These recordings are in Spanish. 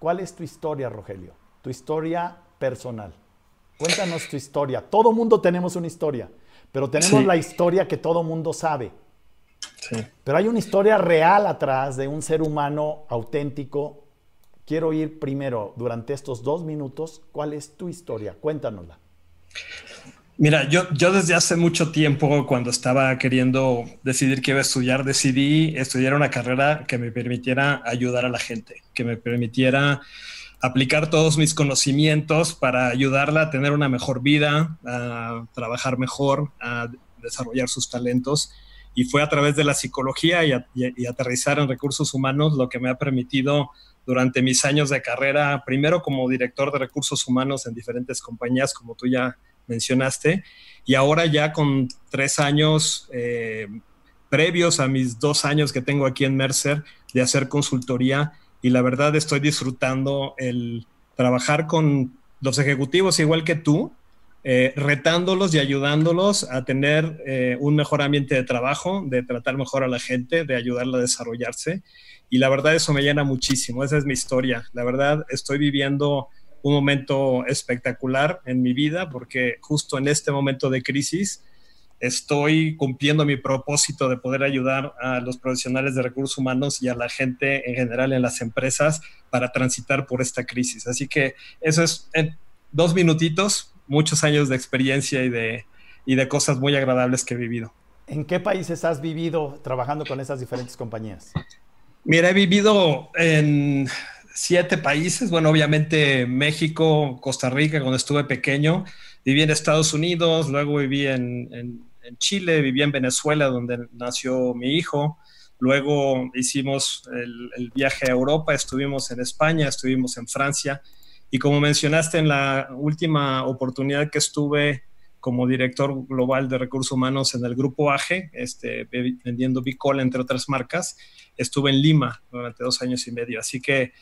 ¿Cuál es tu historia, Rogelio? Tu historia personal. Cuéntanos tu historia. Todo mundo tenemos una historia, pero tenemos la historia que todo mundo sabe. Sí. Pero hay una historia real atrás de un ser humano auténtico. Quiero oír primero, durante estos dos minutos, cuál es tu historia. Cuéntanosla. Mira, yo, yo desde hace mucho tiempo, cuando estaba queriendo decidir qué iba a estudiar, decidí estudiar una carrera que me permitiera ayudar a la gente, que me permitiera aplicar todos mis conocimientos para ayudarla a tener una mejor vida, a trabajar mejor, a desarrollar sus talentos. Y fue a través de la psicología y, y aterrizar en recursos humanos lo que me ha permitido durante mis años de carrera, primero como director de recursos humanos en diferentes compañías, como tú ya mencionaste, y ahora ya con tres años eh, previos a mis dos años que tengo aquí en Mercer de hacer consultoría, y la verdad estoy disfrutando el trabajar con los ejecutivos igual que tú, eh, retándolos y ayudándolos a tener eh, un mejor ambiente de trabajo, de tratar mejor a la gente, de ayudarla a desarrollarse. Y la verdad eso me llena muchísimo, esa es mi historia. La verdad estoy viviendo un momento espectacular en mi vida porque justo en este momento de crisis estoy cumpliendo mi propósito de poder ayudar a los profesionales de recursos humanos y a la gente en general en las empresas para transitar por esta crisis. Así que eso es en dos minutitos, muchos años de experiencia y de, y de cosas muy agradables que he vivido. ¿En qué países has vivido trabajando con esas diferentes compañías? Mira, he vivido en siete países. Bueno, obviamente México, Costa Rica, cuando estuve pequeño. Viví en Estados Unidos, luego viví en, Chile, viví en Venezuela, donde nació mi hijo. Luego hicimos el, viaje a Europa, estuvimos en España, estuvimos en Francia. Y como mencionaste en la última oportunidad que estuve como director global de recursos humanos en el grupo AGE, este, vendiendo Bicol, entre otras marcas, estuve en Lima durante dos años y medio. Así que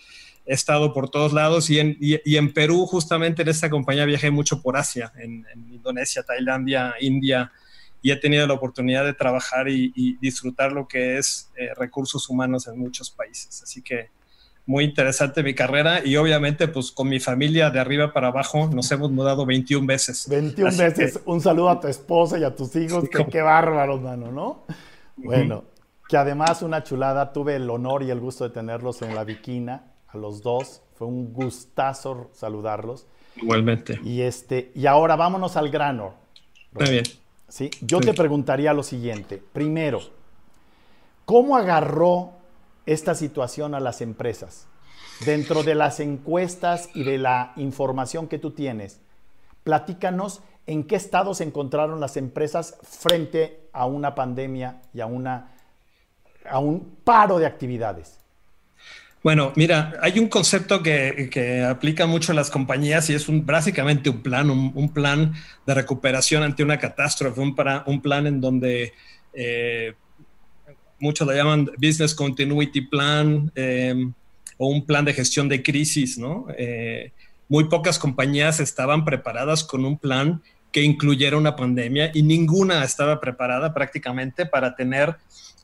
he estado por todos lados y en, y, en Perú, justamente en esta compañía, viajé mucho por Asia, en, Indonesia, Tailandia, India, y he tenido la oportunidad de trabajar y, disfrutar lo que es eh, recursos humanos en muchos países. Así que muy interesante mi carrera y obviamente pues con mi familia de arriba para abajo nos hemos mudado 21 veces. 21 veces. Un saludo a tu esposa y a tus hijos. que, qué bárbaros, mano, ¿no? Bueno, que además una chulada. Tuve el honor y el gusto de tenerlos en la Viquina a los dos. Fue un gustazo saludarlos. Igualmente. Y, este, y ahora vámonos al grano. Muy bien. ¿Sí? Yo te preguntaría lo siguiente. Primero, ¿cómo agarró esta situación a las empresas? Dentro de las encuestas y de la información que tú tienes, platícanos en qué estado se encontraron las empresas frente a una pandemia y a, una, a un paro de actividades. Bueno, mira, hay un concepto que, aplica mucho a las compañías y es un, básicamente un plan, un, plan de recuperación ante una catástrofe, un plan en donde eh, muchos lo llaman Business Continuity Plan em, o un plan de gestión de crisis, ¿no? Eh, muy pocas compañías estaban preparadas con un plan que incluyera una pandemia y ninguna estaba preparada prácticamente para tener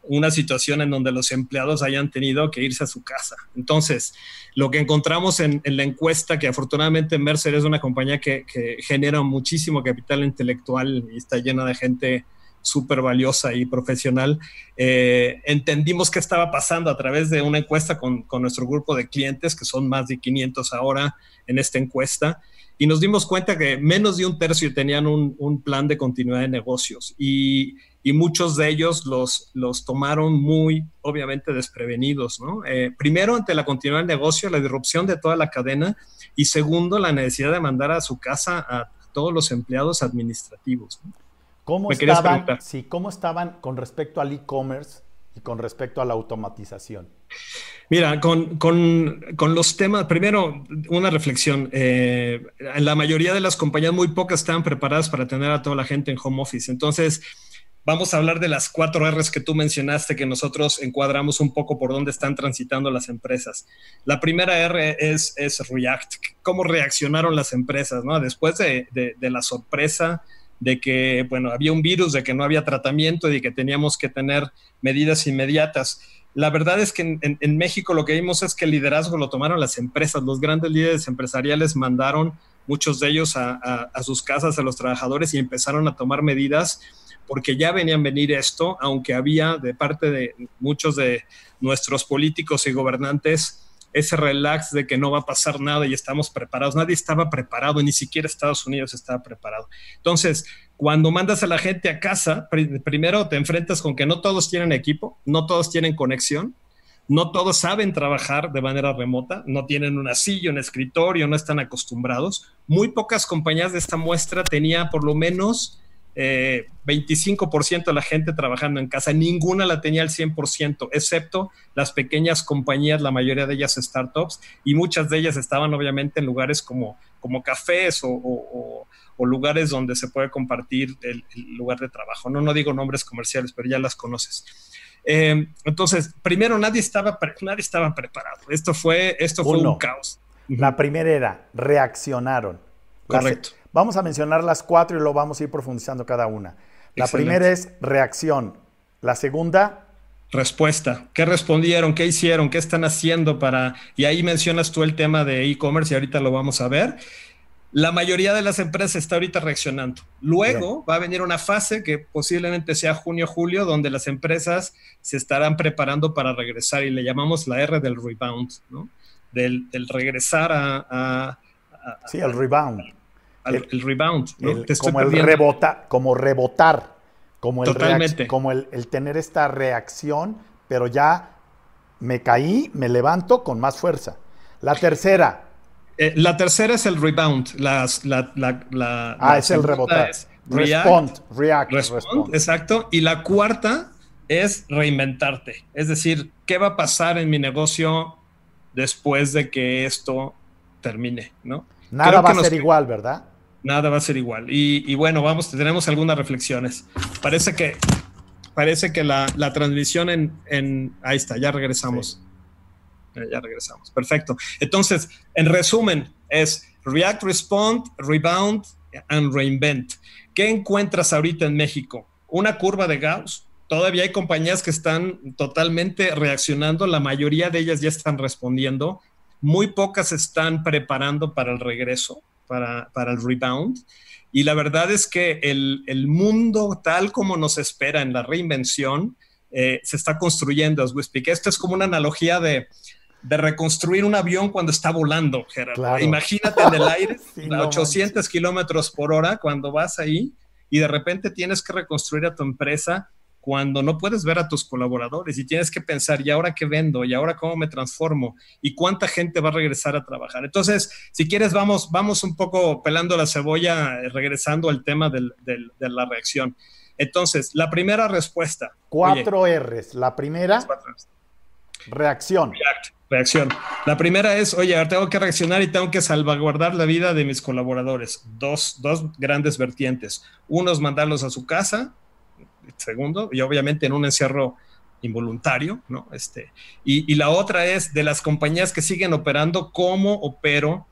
una situación en donde los empleados hayan tenido que irse a su casa. Entonces, lo que encontramos en, la encuesta, que afortunadamente Mercer es una compañía que, genera muchísimo capital intelectual y está llena de gente súper valiosa y profesional, eh, entendimos qué estaba pasando a través de una encuesta con, nuestro grupo de clientes, que son más de 500 ahora en esta encuesta, y nos dimos cuenta que menos de un tercio tenían un, un plan de continuidad de negocios. Y y muchos de ellos los, los tomaron muy, obviamente, desprevenidos, ¿no? Eh, primero, ante la continuidad del negocio, la disrupción de toda la cadena, y segundo, la necesidad de mandar a su casa a todos los empleados administrativos. ¿Cómo, estaban, sí, ¿Cómo estaban con respecto al e-commerce y con respecto a la automatización? Mira, con, con, con, los temas, primero, una reflexión. Eh, en la mayoría de las compañías, muy pocas estaban preparadas para tener a toda la gente en home office. Entonces, Vamos a hablar de las cuatro R's que tú mencionaste, que nosotros encuadramos un poco por dónde están transitando las empresas. La primera R es, es React. ¿Cómo reaccionaron las empresas? ¿no? Después de, de, la sorpresa de que, bueno, había un virus, de que no había tratamiento y de que teníamos que tener medidas inmediatas. la verdad es que en, México lo que vimos es que el liderazgo lo tomaron las empresas, los grandes líderes empresariales mandaron muchos de ellos a, sus casas, a los trabajadores y empezaron a tomar medidas porque ya venían a venir esto, aunque había de parte de muchos de nuestros políticos y gobernantes ese relax de que no va a pasar nada y estamos preparados. Nadie estaba preparado, ni siquiera Estados Unidos estaba preparado. Entonces, cuando mandas a la gente a casa, primero te enfrentas con que no todos tienen equipo, no todos tienen conexión, no todos saben trabajar de manera remota, no tienen una silla, un escritorio, no están acostumbrados. Muy pocas compañías de esta muestra tenía por lo menos 25% eh, de la gente trabajando en casa, ninguna la tenía al 100%, excepto las pequeñas compañías, la mayoría de ellas startups, y muchas de ellas estaban obviamente en lugares como, como cafés o, lugares donde se puede compartir el, lugar de trabajo. No, no digo nombres comerciales, pero ya las conoces. Eh, entonces, primero, nadie estaba, nadie estaba preparado. Esto fue, esto fue un caos. La primera era, reaccionaron. Correcto. Vamos a mencionar las cuatro y lo vamos a ir profundizando cada una. La primera es reacción. La segunda. Respuesta. ¿Qué respondieron? ¿Qué hicieron? ¿Qué están haciendo para...? Y ahí mencionas tú el tema de e-commerce y ahorita lo vamos a ver. La mayoría de las empresas está ahorita reaccionando. Luego va a venir una fase que posiblemente sea junio, julio, donde las empresas se estarán preparando para regresar y le llamamos la R del rebound, ¿no? Del, regresar a, Sí, el rebound el, rebound. como, el rebota, como rebotar, como, el, como el, tener esta reacción, pero ya me caí, me levanto con más fuerza. La tercera. Eh, la tercera es el rebound. Las, la, la, ah, es el rebotar. respond, react, Exacto. Y la cuarta es reinventarte. Es decir, ¿qué va a pasar en mi negocio después de que esto termine? ¿no? Nada va a ser igual, ¿verdad? Nada va a ser igual. Y, bueno, vamos, tenemos algunas reflexiones. Parece que, parece que la, transmisión en, Ahí está, ya regresamos. Ya regresamos. Perfecto. Entonces, en resumen, es React, Respond, Rebound and Reinvent. ¿Qué encuentras ahorita en México? Una curva de Gauss. Todavía hay compañías que están totalmente reaccionando, la mayoría de ellas ya están respondiendo, muy pocas están preparando para el regreso para, el rebound. Y la verdad es que el, mundo tal como nos espera en la reinvención eh, se está construyendo, as we speak. Esto es como una analogía de, reconstruir un avión cuando está volando, Gerardo. Imagínate en el aire a 800 kilómetros por hora cuando vas ahí y de repente tienes que reconstruir a tu empresa cuando no puedes ver a tus colaboradores y tienes que pensar, ¿y ahora qué vendo? ¿Y ahora cómo me transformo? ¿Y cuánta gente va a regresar a trabajar? Entonces, si quieres, vamos, vamos un poco pelando la cebolla, eh, regresando al tema de la reacción. Entonces, la primera respuesta. Cuatro R's. La primera, reacción. reacción. La primera es, oye, tengo que reaccionar y tengo que salvaguardar la vida de mis colaboradores. Dos, dos grandes vertientes. Uno es mandarlos a su casa segundo, y obviamente en un encierro involuntario, ¿no? Este, y, la otra es de las compañías que siguen operando, cómo opero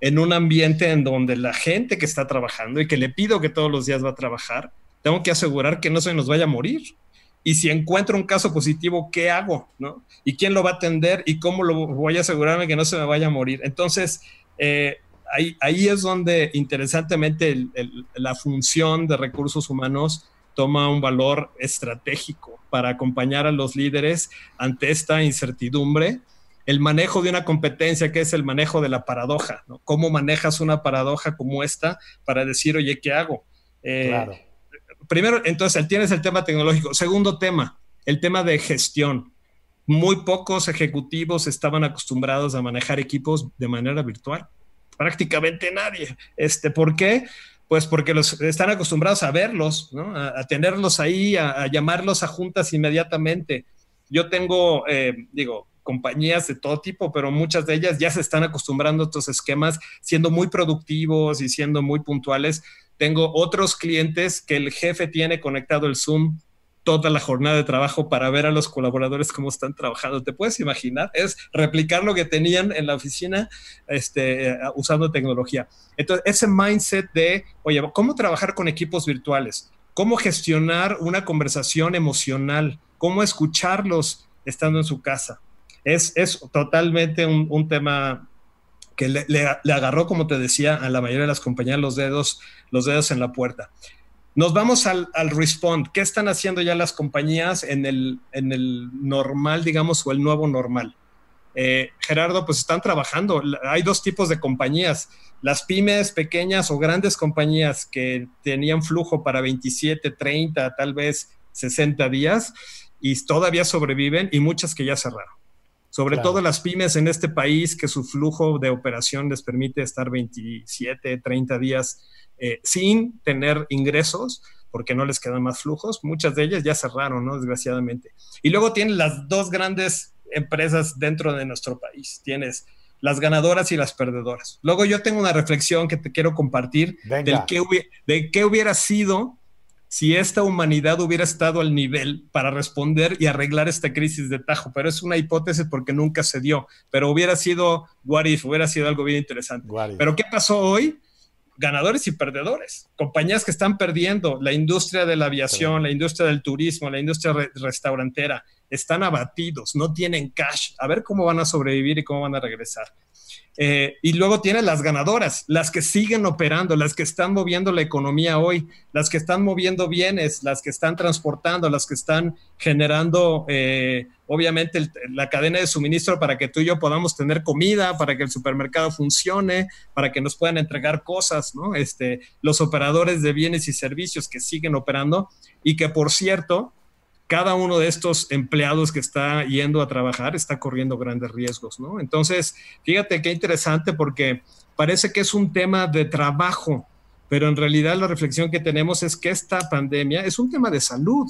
en un ambiente en donde la gente que está trabajando y que le pido que todos los días va a trabajar, tengo que asegurar que no se nos vaya a morir. Y si encuentro un caso positivo, ¿qué hago? ¿no? ¿Y quién lo va a atender? ¿Y cómo lo voy a asegurarme que no se me vaya a morir? Entonces, eh, ahí, ahí, es donde interesantemente la función de recursos humanos toma un valor estratégico para acompañar a los líderes ante esta incertidumbre. El manejo de una competencia, que es el manejo de la paradoja, ¿no? ¿Cómo manejas una paradoja como esta para decir, oye, ¿qué hago? Eh, claro. Primero, entonces, tienes el tema tecnológico. Segundo tema, el tema de gestión. Muy pocos ejecutivos estaban acostumbrados a manejar equipos de manera virtual. Prácticamente nadie. Este, ¿Por qué? Pues porque los están acostumbrados a verlos, ¿no? a, tenerlos ahí, a, llamarlos a juntas inmediatamente. Yo tengo, eh, digo, compañías de todo tipo, pero muchas de ellas ya se están acostumbrando a estos esquemas, siendo muy productivos y siendo muy puntuales. Tengo otros clientes que el jefe tiene conectado el Zoom toda la jornada de trabajo para ver a los colaboradores cómo están trabajando. ¿Te puedes imaginar? Es replicar lo que tenían en la oficina este, eh, usando tecnología. Entonces, ese mindset de, oye, ¿cómo trabajar con equipos virtuales? ¿Cómo gestionar una conversación emocional? ¿Cómo escucharlos estando en su casa. Es, es totalmente un, tema que le, agarró, como te decía, a la mayoría de las compañías los dedos, los dedos en la puerta. Nos vamos al, respond. ¿Qué están haciendo ya las compañías en el, en el normal, digamos, o el nuevo normal? Eh, Gerardo, pues están trabajando. Hay dos tipos de compañías. Las pymes pequeñas o grandes compañías que tenían flujo para 27, 30, tal vez 60 días y todavía sobreviven y muchas que ya cerraron. Sobre todo las pymes en este país que su flujo de operación les permite estar 27, 30 días eh, sin tener ingresos porque no les quedan más flujos. Muchas de ellas ya cerraron, ¿no? Desgraciadamente. Y luego tienen las dos grandes empresas dentro de nuestro país. Tienes las ganadoras y las perdedoras. Luego yo tengo una reflexión que te quiero compartir del de qué hubiera sido si esta humanidad hubiera estado al nivel para responder y arreglar esta crisis de tajo, pero es una hipótesis porque nunca se dio, pero hubiera sido what if, hubiera sido algo bien interesante. Pero ¿qué pasó hoy? ganadores y perdedores, compañías que están perdiendo, la industria de la aviación, la industria del turismo, la industria restaurantera, están abatidos, no tienen cash, a ver cómo van a sobrevivir y cómo van a regresar. Eh, y luego tiene las ganadoras, las que siguen operando, las que están moviendo la economía hoy, las que están moviendo bienes, las que están transportando, las que están generando, eh, obviamente, la cadena de suministro para que tú y yo podamos tener comida, para que el supermercado funcione, para que nos puedan entregar cosas, ¿no? Este, los operadores de bienes y servicios que siguen operando y que, por cierto, cada uno de estos empleados que está yendo a trabajar está corriendo grandes riesgos, ¿no? Entonces, fíjate qué interesante porque parece que es un tema de trabajo, pero en realidad la reflexión que tenemos es que esta pandemia es un tema de salud.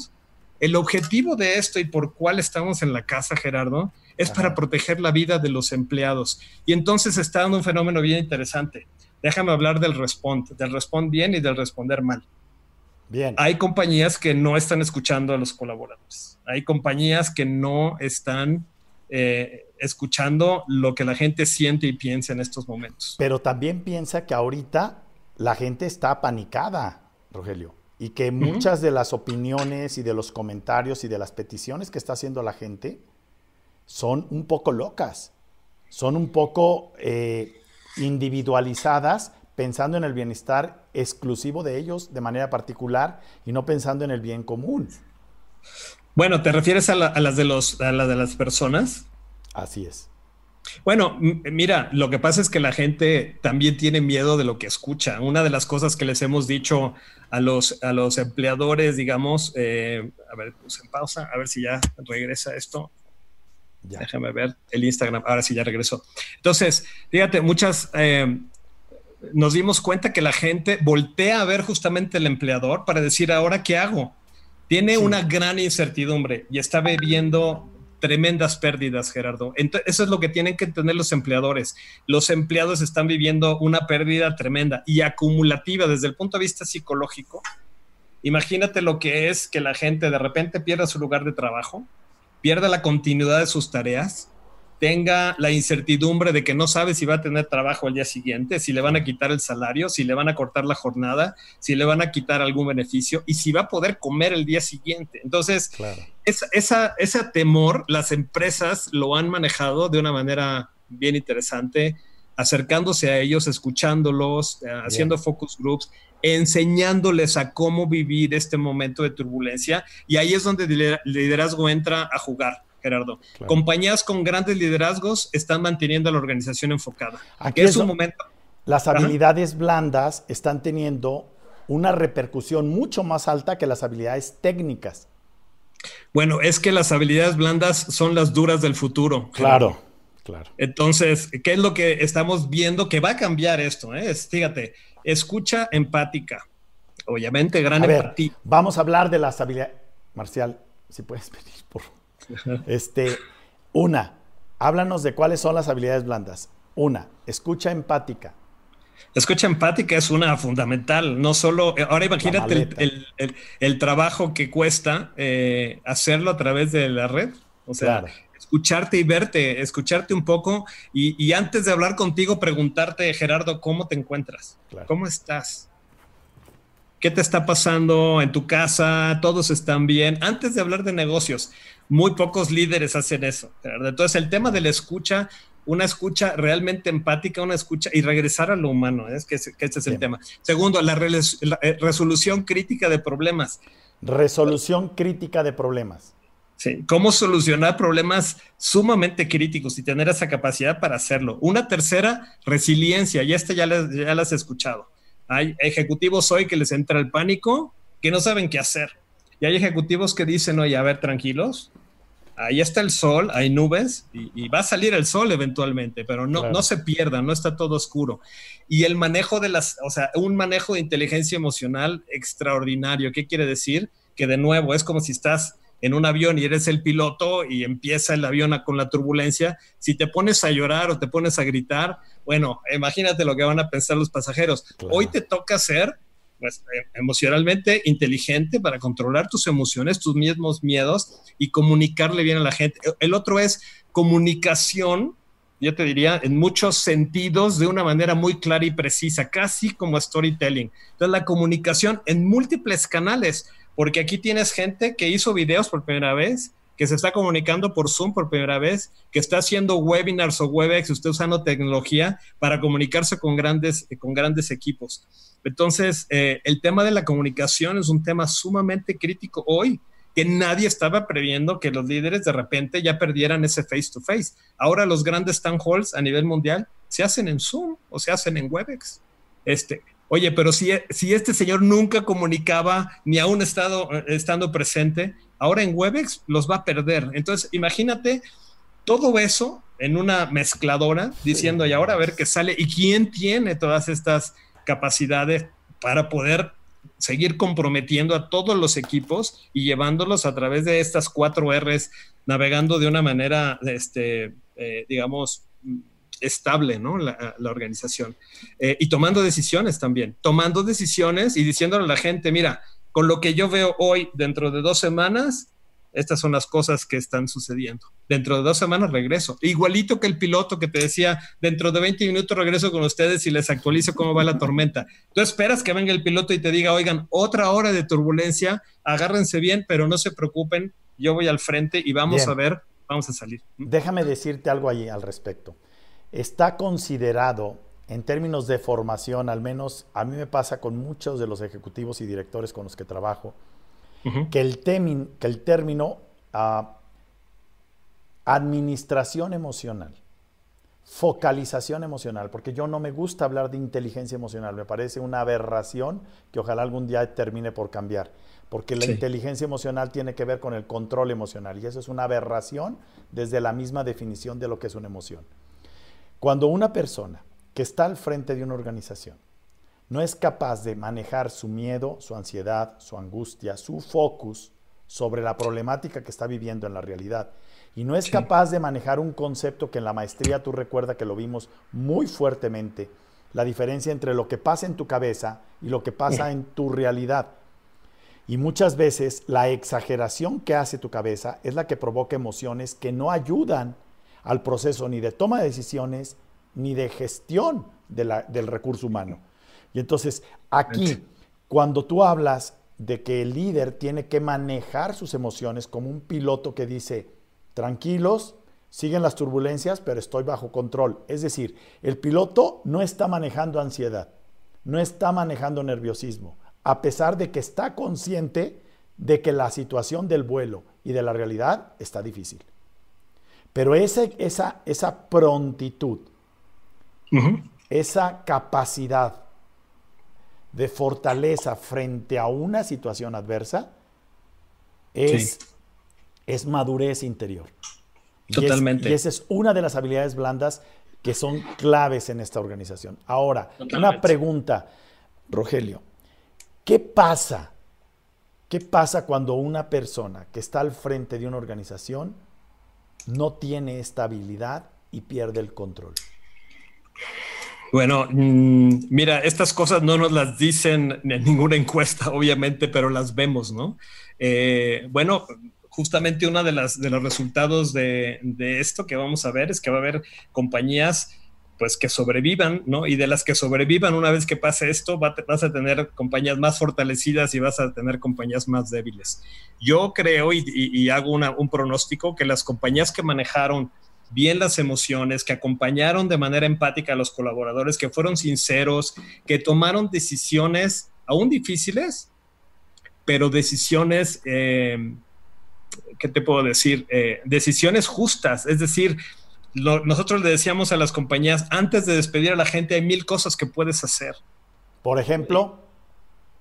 El objetivo de esto y por cuál estamos en la casa, Gerardo, es para proteger la vida de los empleados. Y entonces está dando un fenómeno bien interesante. Déjame hablar del respond, del respond bien y del responder mal. Hay compañías que no están escuchando a los colaboradores. Hay compañías que no están eh, escuchando lo que la gente siente y piensa en estos momentos. Pero también piensa que ahorita la gente está apanicada, Rogelio, y que muchas de las opiniones y de los comentarios y de las peticiones que está haciendo la gente son un poco locas, son un poco eh, individualizadas pensando en el bienestar exclusivo de ellos de manera particular y no pensando en el bien común. Bueno, ¿te refieres a, las, de los, a de las personas? Así es. Bueno, mira, lo que pasa es que la gente también tiene miedo de lo que escucha. Una de las cosas que les hemos dicho a los, a los empleadores, digamos, eh, a ver, puse en pausa, a ver si ya regresa esto. Déjame ver el Instagram, ahora sí ya regresó. Entonces, fíjate, muchas, eh, nos dimos cuenta que la gente voltea a ver justamente el empleador para decir, ahora, ¿qué hago? Tiene una gran incertidumbre y está viviendo tremendas pérdidas, Gerardo. Entonces, eso es lo que tienen que entender los empleadores. Los empleados están viviendo una pérdida tremenda y acumulativa desde el punto de vista psicológico. Imagínate lo que es que la gente de repente pierda su lugar de trabajo, pierda la continuidad de sus tareas, tenga la incertidumbre de que no sabe si va a tener trabajo al día siguiente, si le van a quitar el salario, si le van a cortar la jornada, si le van a quitar algún beneficio y si va a poder comer el día siguiente. Entonces, esa, ese temor, las empresas lo han manejado de una manera bien interesante, acercándose a ellos, escuchándolos, eh, haciendo focus groups, enseñándoles a cómo vivir este momento de turbulencia. Y ahí es donde el liderazgo entra a jugar Gerardo. Compañías con grandes liderazgos están manteniendo a la organización enfocada. Aquí es un momento. Las habilidades blandas están teniendo una repercusión mucho más alta que las habilidades técnicas. Bueno, es que las habilidades blandas son las duras del futuro. Claro, claro. Entonces, ¿qué es lo que estamos viendo que va a cambiar esto? Eh? fíjate, escucha empática. Obviamente, gran empatía. vamos a hablar de las habilidades. Marcial, si puedes venir, por favor. Este, una, háblanos de cuáles son las habilidades blandas. Una, escucha empática. Escucha empática es una fundamental, no solo, ahora imagínate el, trabajo que cuesta eh, hacerlo a través de la red, o sea, escucharte y verte, escucharte un poco y, antes de hablar contigo preguntarte, Gerardo, ¿cómo te encuentras? ¿Cómo estás? ¿Qué te está pasando en tu casa? ¿Todos están bien? Antes de hablar de negocios, muy pocos líderes hacen eso. Entonces, el tema de la escucha, una escucha realmente empática, una escucha y regresar a lo humano, es que, este es el tema. Segundo, la, eh, resolución crítica de problemas. Resolución crítica de problemas. Sí, cómo solucionar problemas sumamente críticos y tener esa capacidad para hacerlo. Una tercera, resiliencia, y esta ya, ya las he escuchado. Hay ejecutivos hoy que les entra el pánico, que no saben qué hacer. Y hay ejecutivos que dicen, oye, a ver, tranquilos, ahí está el sol, hay nubes y, va a salir el sol eventualmente, pero no, no se pierdan, no está todo oscuro. Y el manejo de las, o sea, un manejo de inteligencia emocional extraordinario. ¿Qué quiere decir? Que de nuevo es como si estás en un avión y eres el piloto y empieza el avión con la turbulencia. Si te pones a llorar o te pones a gritar, bueno, imagínate lo que van a pensar los pasajeros. Hoy te toca ser pues, eh, emocionalmente inteligente para controlar tus emociones, tus mismos miedos y comunicarle bien a la gente. El otro es comunicación, yo te diría, en muchos sentidos, de una manera muy clara y precisa, casi como storytelling. Entonces, la comunicación en múltiples canales, porque aquí tienes gente que hizo videos por primera vez, que se está comunicando por Zoom por primera vez, que está haciendo webinars o Webex, usted usando tecnología para comunicarse con grandes, con grandes equipos. Entonces, eh, el tema de la comunicación es un tema sumamente crítico hoy, que nadie estaba previendo que los líderes de repente ya perdieran ese face to face. Ahora los grandes town halls a nivel mundial se hacen en Zoom o se hacen en Webex. Este, oye, pero si, si este señor nunca comunicaba ni aún estado, estando presente, ahora en Webex los va a perder. Entonces, imagínate todo eso en una mezcladora diciendo, y ahora a ver qué sale, y quién tiene todas estas capacidades para poder seguir comprometiendo a todos los equipos y llevándolos a través de estas cuatro R's, navegando de una manera, este, eh, digamos, estable, ¿no? La, organización. Eh, y tomando decisiones también, tomando decisiones y diciéndole a la gente, mira, con lo que yo veo hoy, dentro de dos semanas, estas son las cosas que están sucediendo. Dentro de dos semanas regreso. Igualito que el piloto que te decía, dentro de 20 minutos regreso con ustedes y les actualizo cómo va la tormenta. Tú esperas que venga el piloto y te diga, oigan, otra hora de turbulencia, agárrense bien, pero no se preocupen, yo voy al frente y vamos a ver, vamos a salir. Déjame decirte algo allí al respecto. Está considerado en términos de formación, al menos a mí me pasa con muchos de los ejecutivos y directores con los que trabajo, que, el que el término ah, administración emocional, focalización emocional, porque yo no me gusta hablar de inteligencia emocional, me parece una aberración que ojalá algún día termine por cambiar, porque la inteligencia emocional tiene que ver con el control emocional y eso es una aberración desde la misma definición de lo que es una emoción. Cuando una persona que está al frente de una organización no es capaz de manejar su miedo, su ansiedad, su angustia, su focus sobre la problemática que está viviendo en la realidad. Y no es capaz de manejar un concepto que en la maestría tú recuerdas que lo vimos muy fuertemente, la diferencia entre lo que pasa en tu cabeza y lo que pasa en tu realidad. Y muchas veces la exageración que hace tu cabeza es la que provoca emociones que no ayudan al proceso ni de toma de decisiones ni de gestión del recurso humano. Y entonces aquí, cuando tú hablas de que el líder tiene que manejar sus emociones como un piloto que dice, tranquilos, siguen las turbulencias, pero estoy bajo control. Es decir, el piloto no está manejando ansiedad, no está manejando nerviosismo, a pesar de que está consciente de que la situación del vuelo y de la realidad está difícil. Pero ese, esa, esa prontitud, esa capacidad de fortaleza frente a una situación adversa es, es madurez interior. Totalmente. Y, esa es una de las habilidades blandas que son claves en esta organización. Ahora, una pregunta, Rogelio. ¿Qué pasa? ¿Qué pasa cuando una persona que está al frente de una organización no tiene esta habilidad y pierde el control? Bueno, mm, mira, estas cosas no nos las dicen en ninguna encuesta, obviamente, pero las vemos, ¿no? Eh, bueno, justamente uno de, las, de los resultados de, esto que vamos a ver es que va a haber compañías pues que sobrevivan, ¿no? Y de las que sobrevivan una vez que pase esto, vas a tener compañías más fortalecidas y vas a tener compañías más débiles. Yo creo y, hago un pronóstico que las compañías que manejaron bien las emociones, que acompañaron de manera empática a los colaboradores, que fueron sinceros, que tomaron decisiones aún difíciles, pero decisiones, eh, ¿qué te puedo decir? Eh, decisiones justas, es decir, nosotros le decíamos a las compañías, antes de despedir a la gente hay mil cosas que puedes hacer. Por ejemplo.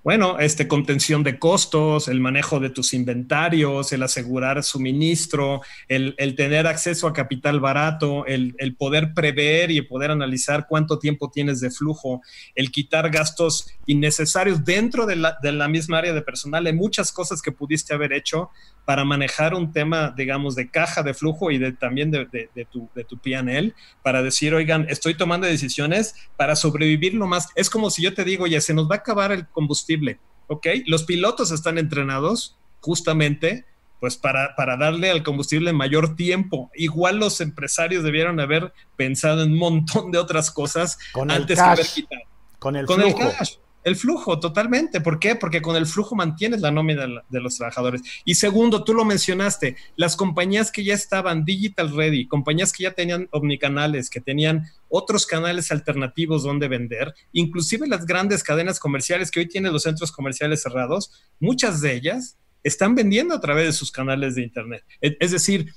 Bueno, este, contención de costos, el manejo de tus inventarios, el asegurar suministro, el, tener acceso a capital barato, el, poder prever y poder analizar cuánto tiempo tienes de flujo, el quitar gastos innecesarios dentro de la, de la misma área de personal. Hay muchas cosas que pudiste haber hecho para manejar un tema, digamos, de caja de flujo y de, también de, de, tu, de tu PNL, para decir, oigan, estoy tomando decisiones para sobrevivir lo más. Es como si yo te digo, ya se nos va a acabar el combustible, ¿ok? Los pilotos están entrenados justamente pues para, para, darle al combustible mayor tiempo. Igual los empresarios debieron haber pensado en un montón de otras cosas antes de haber quitado. Con el con El cash. El flujo, totalmente. ¿Por qué? Porque con el flujo mantienes la nómina de los trabajadores. Y segundo, tú lo mencionaste, las compañías que ya estaban digital ready, compañías que ya tenían omnicanales, que tenían otros canales alternativos donde vender, inclusive las grandes cadenas comerciales que hoy tienen los centros comerciales cerrados, muchas de ellas están vendiendo a través de sus canales de Internet. Es decir,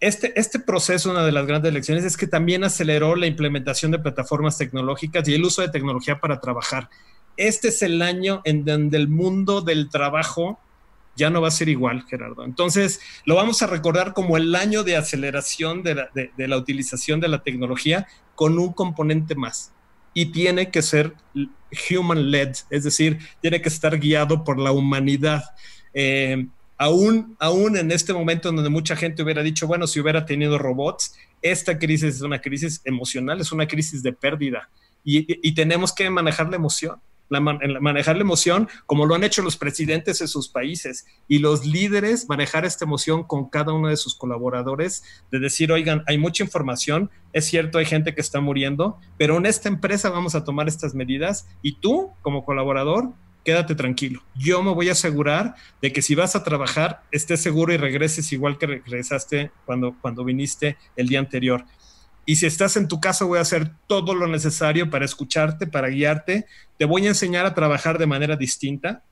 este, este proceso, una de las grandes lecciones, es que también aceleró la implementación de plataformas tecnológicas y el uso de tecnología para trabajar este es el año en donde el mundo del trabajo ya no va a ser igual, Gerardo. Entonces, lo vamos a recordar como el año de aceleración de la, utilización de la tecnología con un componente más. Y tiene que ser human-led, es decir, tiene que estar guiado por la humanidad. Eh, aún, aún en este momento en donde mucha gente hubiera dicho, bueno, si hubiera tenido robots, esta crisis es una crisis emocional, es una crisis de pérdida. y tenemos que manejar la emoción manejar la emoción como lo han hecho los presidentes de sus países y los líderes manejar esta emoción con cada uno de sus colaboradores, de decir, oigan, hay mucha información, es cierto, hay gente que está muriendo, pero en esta empresa vamos a tomar estas medidas y tú como colaborador, quédate tranquilo. Yo me voy a asegurar de que si vas a trabajar, estés seguro y regreses igual que regresaste cuando, cuando viniste el día anterior. Y si estás en tu casa, voy a hacer todo lo necesario para escucharte, para guiarte. Te voy a enseñar a trabajar de manera distinta.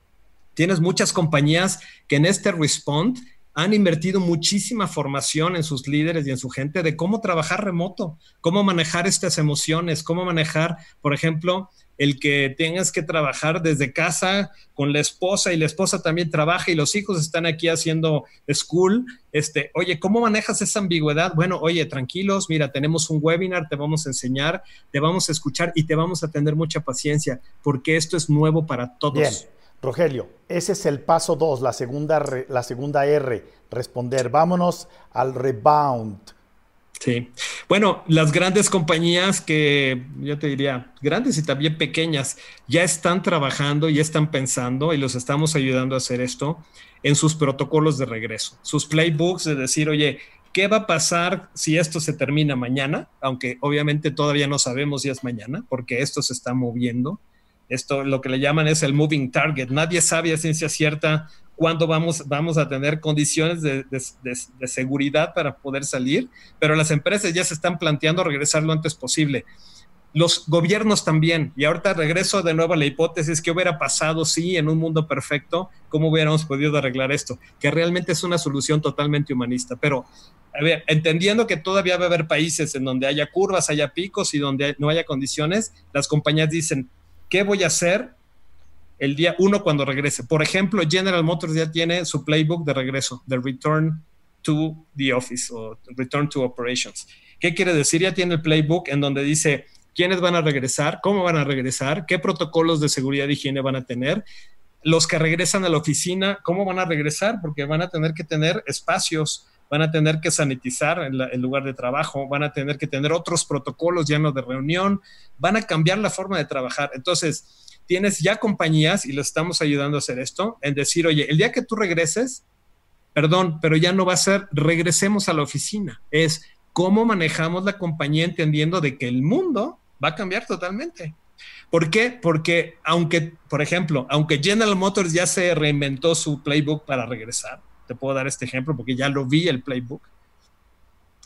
Tienes muchas compañías que en este Respond han invertido muchísima formación en sus líderes y en su gente de cómo trabajar remoto, cómo manejar estas emociones, cómo manejar, por ejemplo, el que tengas que trabajar desde casa con la esposa y la esposa también trabaja y los hijos están aquí haciendo school. Este, oye, ¿cómo manejas esa ambigüedad? Bueno, oye, tranquilos, mira, tenemos un webinar, te vamos a enseñar, te vamos a escuchar y te vamos a tener mucha paciencia porque esto es nuevo para todos. Bien. Rogelio, ese es el paso 2, la segunda, la segunda R, responder. Vámonos al rebound. Sí. Bueno, las grandes compañías que yo te diría, grandes y también pequeñas, ya están trabajando, ya están pensando y los estamos ayudando a hacer esto en sus protocolos de regreso, sus playbooks de decir, oye, ¿qué va a pasar si esto se termina mañana? Aunque obviamente todavía no sabemos si es mañana, porque esto se está moviendo. Esto lo que le llaman es el moving target. Nadie sabe a ciencia cierta cuándo vamos, vamos a tener condiciones de, seguridad para poder salir, pero las empresas ya se están planteando regresar lo antes posible. Los gobiernos también, y ahorita regreso de nuevo a la hipótesis, ¿qué hubiera pasado si en un mundo perfecto, cómo hubiéramos podido arreglar esto? Que realmente es una solución totalmente humanista, pero a ver, entendiendo que todavía va a haber países en donde haya curvas, haya picos y donde no haya condiciones, las compañías dicen, ¿qué voy a hacer el día uno cuando regrese. Por ejemplo, General Motors ya tiene su playbook de regreso, de Return to the Office o Return to Operations. ¿Qué quiere decir? Ya tiene el playbook en donde dice quiénes van a regresar, cómo van a regresar, qué protocolos de seguridad y higiene van a tener. Los que regresan a la oficina, ¿cómo van a regresar? Porque van a tener que tener espacios, van a tener que sanitizar el, lugar de trabajo, van a tener que tener otros protocolos no de reunión, van a cambiar la forma de trabajar. Entonces, tienes ya compañías, y lo estamos ayudando a hacer esto, en decir, oye, el día que tú regreses, perdón, pero ya no va a ser regresemos a la oficina, es cómo manejamos la compañía entendiendo de que el mundo va a cambiar totalmente. ¿Por qué? Porque aunque, por ejemplo, aunque General Motors ya se reinventó su playbook para regresar, te puedo dar este ejemplo porque ya lo vi el playbook.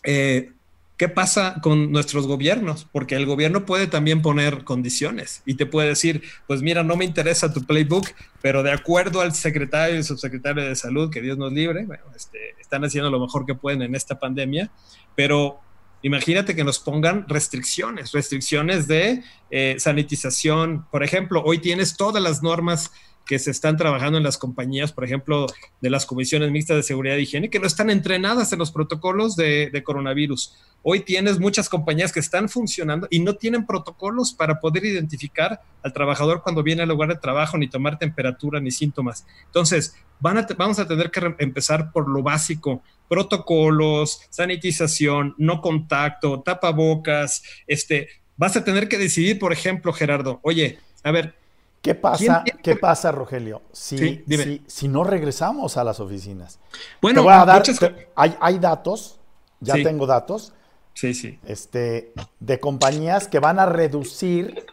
Eh, ¿Qué pasa con nuestros gobiernos? Porque el gobierno puede también poner condiciones y te puede decir, pues mira, no me interesa tu playbook, pero de acuerdo al secretario y subsecretario de salud, que Dios nos libre, bueno, este, están haciendo lo mejor que pueden en esta pandemia, pero imagínate que nos pongan restricciones, restricciones de eh, sanitización. Por ejemplo, hoy tienes todas las normas que se están trabajando en las compañías, por ejemplo, de las comisiones mixtas de seguridad y higiene, que no están entrenadas en los protocolos de, coronavirus. Hoy tienes muchas compañías que están funcionando y no tienen protocolos para poder identificar al trabajador cuando viene al lugar de trabajo, ni tomar temperatura, ni síntomas. Entonces, vamos a tener que empezar por lo básico, protocolos, sanitización, no contacto, tapabocas, este, vas a tener que decidir, por ejemplo, Gerardo, oye, a ver, ¿Qué pasa, ¿qué pasa Rogelio, si, si, no regresamos a las oficinas? Bueno, hay, datos, ya tengo datos, sí, sí. Este, de compañías que van a reducir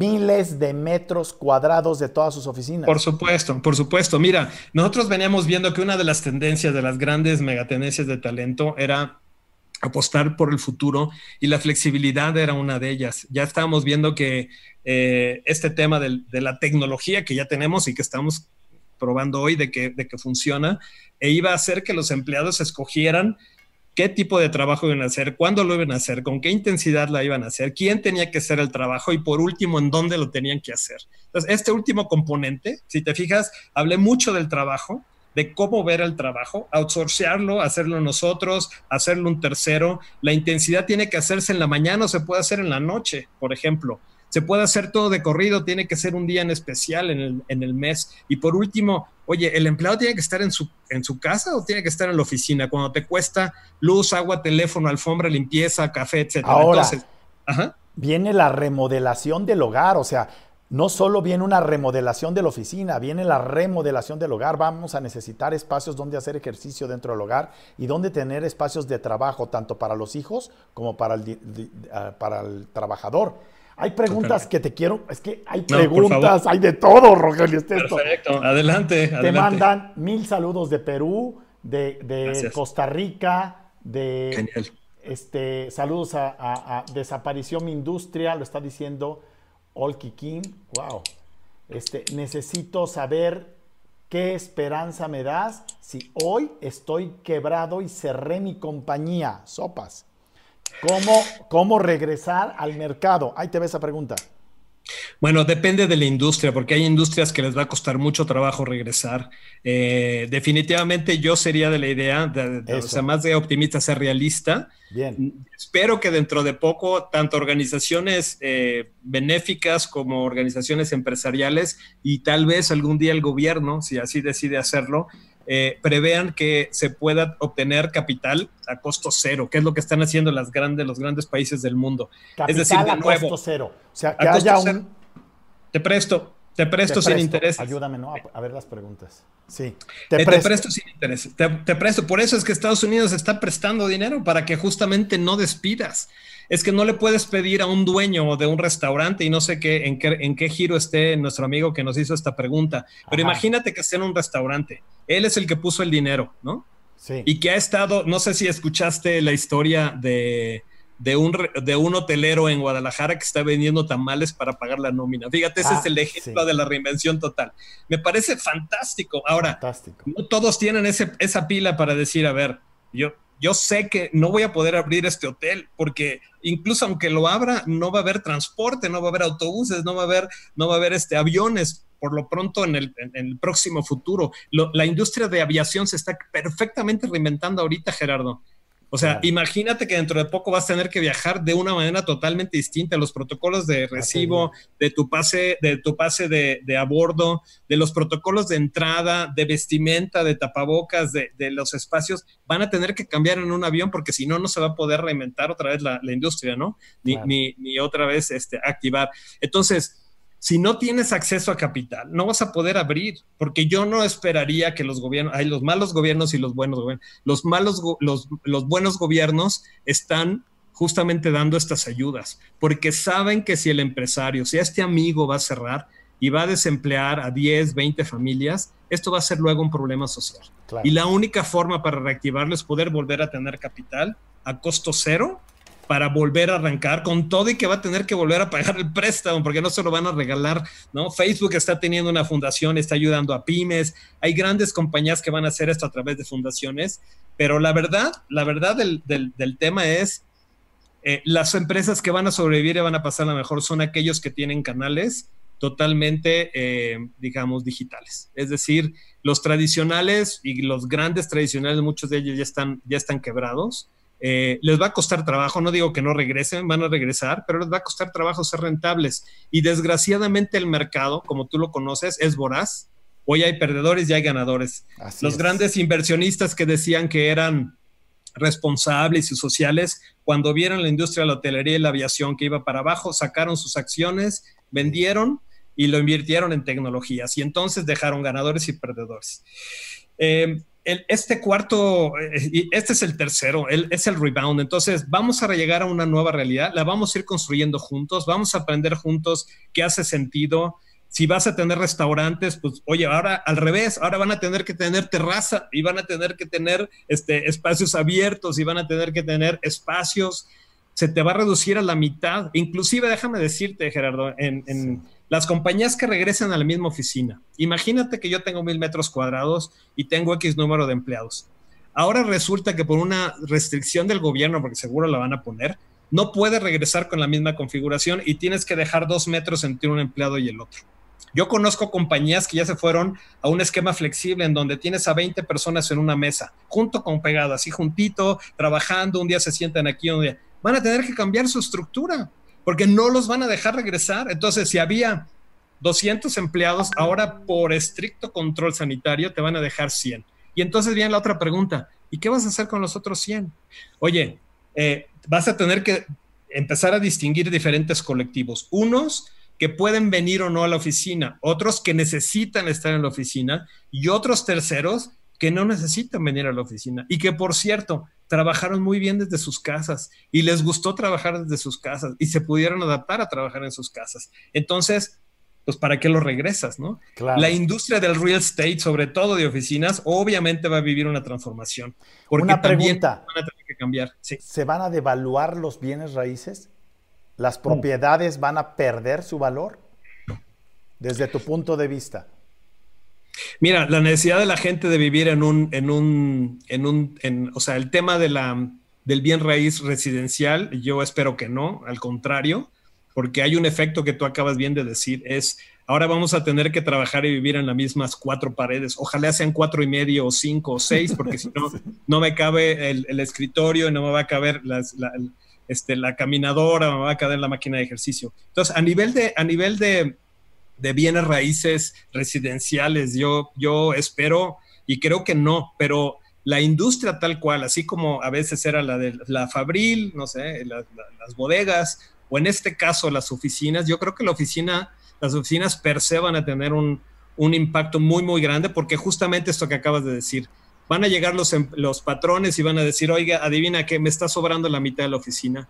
miles de metros cuadrados de todas sus oficinas. Por supuesto, por supuesto. Mira, nosotros veníamos viendo que una de las tendencias, de las grandes megatendencias de talento era apostar por el futuro y la flexibilidad era una de ellas. Ya estábamos viendo que eh, este tema de, la tecnología que ya tenemos y que estamos probando hoy de que, de que funciona, e iba a hacer que los empleados escogieran qué tipo de trabajo iban a hacer, cuándo lo iban a hacer, con qué intensidad la iban a hacer, quién tenía que hacer el trabajo y por último, en dónde lo tenían que hacer. Entonces, este último componente, si te fijas, hablé mucho del trabajo, de cómo ver el trabajo, outsourcearlo, hacerlo nosotros, hacerlo un tercero. La intensidad tiene que hacerse en la mañana o se puede hacer en la noche, por ejemplo. Se puede hacer todo de corrido, tiene que ser un día en especial en el, en el mes. Y por último, oye, ¿el empleado tiene que estar en su, en su casa o tiene que estar en la oficina? Cuando te cuesta luz, agua, teléfono, alfombra, limpieza, café, etcétera. Ahora, viene la remodelación del hogar, o sea, no solo viene una remodelación de la oficina, viene la remodelación del hogar. Vamos a necesitar espacios donde hacer ejercicio dentro del hogar y donde tener espacios de trabajo, tanto para los hijos como para el, ah, para el trabajador. Hay preguntas que te quiero, es que hay preguntas, hay de todo, Rogelio. Perfecto, adelante, Te mandan mil saludos de Perú, de, Costa Rica, de este saludos a, a Desaparición Mi Industria, lo está diciendo Olki wow. Este, necesito saber qué esperanza me das si hoy estoy quebrado y cerré mi compañía, sopas. ¿Cómo, cómo regresar al mercado? Ahí te ve esa pregunta. Bueno, depende de la industria, porque hay industrias que les va a costar mucho trabajo regresar. Eh, definitivamente yo sería de la idea, de, o sea, más de optimista, ser realista. Bien. Espero que dentro de poco, tanto organizaciones eh, benéficas como organizaciones empresariales y tal vez algún día el gobierno, si así decide hacerlo, eh, prevean que se pueda obtener capital a costo cero, que es lo que están haciendo las grandes, los grandes países del mundo. Capital es decir, de a costo cero. O sea, que haya un... Te presto, te presto, sin interés. Ayúdame, ¿no? A, ver las preguntas. Sí. Te, presto. te presto. sin interés. Te, presto. Por eso es que Estados Unidos está prestando dinero para que justamente no despidas. Es que no le puedes pedir a un dueño de un restaurante y no sé qué en qué, en qué giro esté nuestro amigo que nos hizo esta pregunta. Pero imagínate que esté en un restaurante. Él es el que puso el dinero, ¿no? Sí. Y que ha estado, no sé si escuchaste la historia de, de un, de un hotelero en Guadalajara que está vendiendo tamales para pagar la nómina. Fíjate, ese es ah, el ejemplo de la reinvención total. Me parece fantástico. Ahora, no todos tienen ese, esa pila para decir, a ver, yo, yo sé que no voy a poder abrir este hotel porque incluso aunque lo abra, no va a haber transporte, no va a haber autobuses, no va a haber, no va a haber este, aviones por lo pronto en el, próximo futuro. la industria de aviación se está perfectamente reinventando ahorita, Gerardo. O sea, imagínate que dentro de poco vas a tener que viajar de una manera totalmente distinta. Los protocolos de recibo, de tu pase, de tu pase de, de a bordo, de los protocolos de entrada, de vestimenta, de tapabocas, de, de, los espacios, van a tener que cambiar en un avión porque si no, no se va a poder reinventar otra vez la, la industria, ¿no? Ni, ni, ni, otra vez este, activar. Entonces, si no tienes acceso a capital, no vas a poder abrir, porque yo no esperaría que los gobiernos, hay los malos gobiernos y los buenos gobiernos, los malos, los, los buenos gobiernos están justamente dando estas ayudas, porque saben que si el empresario, si este amigo va a cerrar y va a desemplear a 10, 20 familias, esto va a ser luego un problema social. Y la única forma para reactivarlo es poder volver a tener capital a costo cero para volver a arrancar con todo y que va a tener que volver a pagar el préstamo porque no se lo van a regalar, ¿no? Facebook está teniendo una fundación, está ayudando a pymes, hay grandes compañías que van a hacer esto a través de fundaciones, pero la verdad, la verdad del, del, tema es, eh, las empresas que van a sobrevivir y van a pasar la mejor son aquellos que tienen canales totalmente, eh, digamos, digitales. Es decir, los tradicionales y los grandes tradicionales, muchos de ellos ya están, ya están quebrados eh, les va a costar trabajo, no digo que no regresen, van a regresar, pero les va a costar trabajo ser rentables. Y desgraciadamente el mercado, como tú lo conoces, es voraz. Hoy hay perdedores y hay ganadores. Los grandes inversionistas que decían que eran responsables y sociales, cuando vieron la industria de la hotelería y la aviación que iba para abajo, sacaron sus acciones, vendieron y lo invirtieron en tecnologías y entonces dejaron ganadores y perdedores. Eh, este cuarto, eh, este es el tercero, es el rebound. Entonces, vamos a llegar a una nueva realidad, la vamos a ir construyendo juntos, vamos a aprender juntos qué hace sentido. Si vas a tener restaurantes, pues oye, ahora al revés, ahora van a tener que tener terraza y van a tener que tener este, espacios abiertos y van a tener que tener espacios. Se te va a reducir a la mitad. Inclusive, déjame decirte, Gerardo, en las compañías que regresan a la misma oficina. Imagínate que yo tengo mil metros cuadrados y tengo X número de empleados. Ahora resulta que por una restricción del gobierno, porque seguro la van a poner, no puedes regresar con la misma configuración y tienes que dejar dos metros entre un empleado y el otro. Yo conozco compañías que ya se fueron a un esquema flexible en donde tienes a 20 personas en una mesa, junto con pegado, así juntito, trabajando, un día se sientan aquí, un día. Van a tener que cambiar su estructura porque no los van a dejar regresar. Entonces, si había 200 empleados, ahora por estricto control sanitario te van a dejar 100. Y entonces viene la otra pregunta, ¿y qué vas a hacer con los otros 100? Oye, eh, vas a tener que empezar a distinguir diferentes colectivos. Unos que pueden venir o no a la oficina, otros que necesitan estar en la oficina y otros terceros que no necesitan venir a la oficina. Y que, por cierto, trabajaron muy bien desde sus casas y les gustó trabajar desde sus casas y se pudieron adaptar a trabajar en sus casas. Entonces, pues ¿para qué lo regresas, no? La industria del real estate, sobre todo de oficinas, obviamente va a vivir una transformación. Porque una pregunta. van a tener que cambiar. ¿Se van a devaluar los bienes raíces? ¿Las propiedades van a perder su valor? Desde tu punto de vista. Mira, la necesidad de la gente de vivir en un, en un, en un, en, o sea, el tema de la, del bien raíz residencial, yo espero que no, al contrario, porque hay un efecto que tú acabas bien de decir, es ahora vamos a tener que trabajar y vivir en las mismas cuatro paredes, ojalá sean cuatro y medio o cinco o seis, porque si no, no me cabe el, el escritorio, no me va a caber las, la, este, la caminadora, me va a caber la máquina de ejercicio. Entonces, a nivel de, a nivel de, de bienes raíces residenciales. Yo, yo espero y creo que no, pero la industria tal cual, así como a veces era la de la Fabril, no sé, las bodegas, o en este caso las oficinas, yo creo que la oficina, las oficinas per se van a tener un, un impacto muy, muy grande, porque justamente esto que acabas de decir, van a llegar los, em, los patrones y van a decir, oiga, adivina que me está sobrando la mitad de la oficina.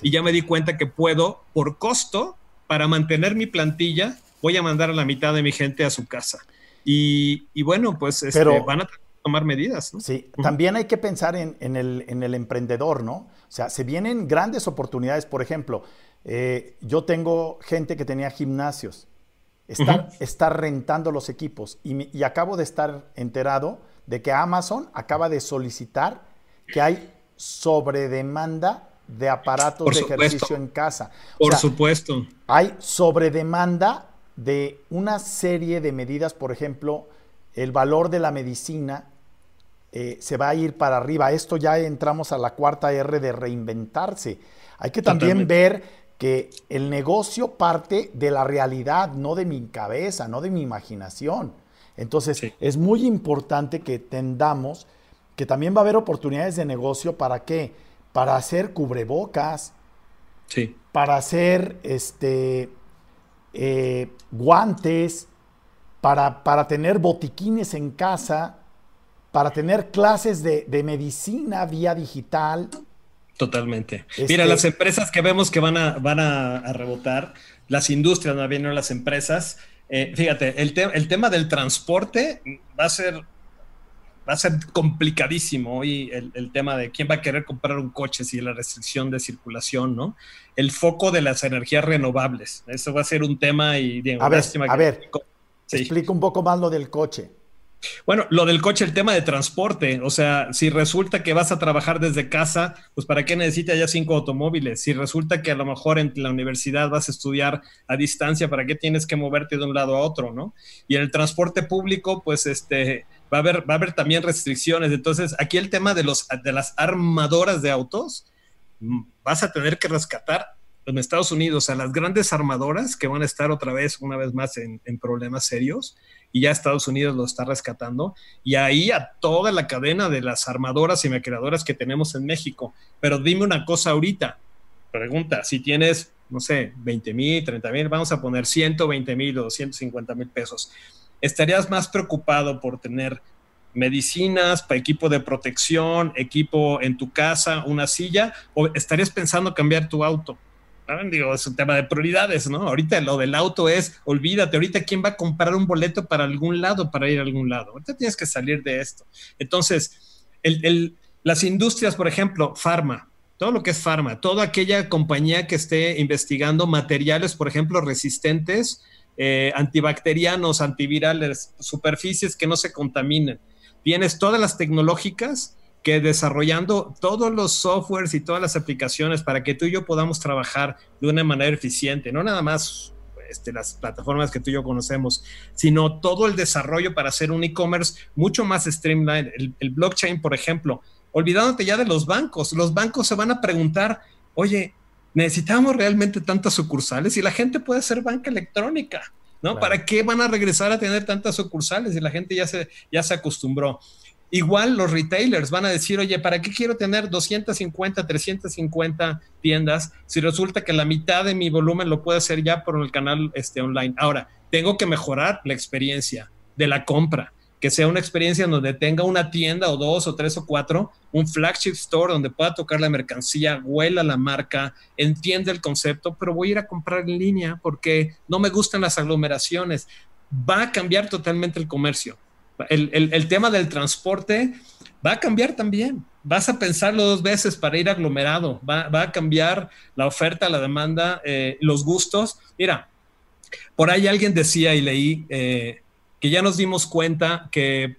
Y ya me di cuenta que puedo, por costo, para mantener mi plantilla, voy a mandar a la mitad de mi gente a su casa. Y, bueno, pues este, van a tomar medidas. ¿no? Sí, también hay que pensar en, el, en, el, emprendedor, ¿no? O sea, se vienen grandes oportunidades. Por ejemplo, eh, yo tengo gente que tenía gimnasios, está, rentando los equipos y, y, acabo de estar enterado de que Amazon acaba de solicitar que hay sobredemanda de aparatos de ejercicio en casa. Por supuesto. Hay sobredemanda de una serie de medidas, por ejemplo, el valor de la medicina eh, se va a ir para arriba. Esto ya entramos a la cuarta R de reinventarse. Hay que también ver que el negocio parte de la realidad, no de mi cabeza, no de mi imaginación. Entonces, es muy importante que tendamos que también va a haber oportunidades de negocio para qué? Para hacer cubrebocas, sí. para hacer este eh, guantes, para, para, tener botiquines en casa, para tener clases de, medicina vía digital. Totalmente. Mira, este las empresas que vemos que van a, van a, rebotar, las industrias, no bien las empresas, eh, fíjate, el, el tema del transporte va a ser va a ser complicadísimo hoy el, tema de quién va a querer comprar un coche si la restricción de circulación, ¿no? El foco de las energías renovables. Eso va a ser un tema y... a ver, a ver explica un poco más lo del coche. Bueno, lo del coche, el tema de transporte, o sea, si resulta que vas a trabajar desde casa, pues ¿para qué necesitas ya cinco automóviles? Si resulta que a lo mejor en la universidad vas a estudiar a distancia, ¿para qué tienes que moverte de un lado a otro, no? Y en el transporte público, pues este, va a haber, va a haber también restricciones. Entonces, aquí el tema de, los, de las armadoras de autos, mm, vas a tener que rescatar en Estados Unidos a las grandes armadoras que van a estar otra vez, una vez más, en, problemas serios y ya Estados Unidos lo está rescatando, y ahí a toda la cadena de las armadoras y maquiladoras que tenemos en México. Pero dime una cosa ahorita, pregunta, si tienes, no sé, 20 mil, 30 mil, vamos a poner 120 mil o 250 mil pesos, ¿estarías más preocupado por tener medicinas, equipo de protección, equipo en tu casa, una silla, o estarías pensando cambiar tu auto? Digo, es un tema de prioridades, ¿no? Ahorita lo del auto es, olvídate, ahorita quién va a comprar un boleto para algún lado, para ir a algún lado. Ahorita tienes que salir de esto. Entonces, las industrias, por ejemplo, farma, todo lo que es farma, toda aquella compañía que esté investigando materiales, por ejemplo, resistentes, eh, antibacterianos, antivirales, superficies que no se contaminen. Tienes todas las tecnológicas que desarrollando todos los softwares y todas las aplicaciones para que tú y yo podamos trabajar de una manera eficiente, no nada más este, las plataformas que tú y yo conocemos, sino todo el desarrollo para hacer un e-commerce mucho más streamlined. El, el, blockchain, por ejemplo, olvidándote ya de los bancos, los bancos se van a preguntar, oye, ¿necesitamos realmente tantas sucursales? Y la gente puede hacer banca electrónica, ¿no? ¿Para qué van a regresar a tener tantas sucursales? Y la gente ya se, ya se acostumbró. Igual los retailers van a decir, oye, ¿para qué quiero tener 250, 350 tiendas si resulta que la mitad de mi volumen lo puedo hacer ya por el canal este, online? Ahora, tengo que mejorar la experiencia de la compra, que sea una experiencia en donde tenga una tienda o dos o tres o cuatro, un flagship store donde pueda tocar la mercancía, huela la marca, entiende el concepto, pero voy a ir a comprar en línea porque no me gustan las aglomeraciones. Va a cambiar totalmente el comercio el, tema del transporte va a cambiar también. Vas a pensarlo dos veces para ir aglomerado. Va, a cambiar la oferta, la demanda, eh, los gustos. Mira, por ahí alguien decía y leí eh, que ya nos dimos cuenta que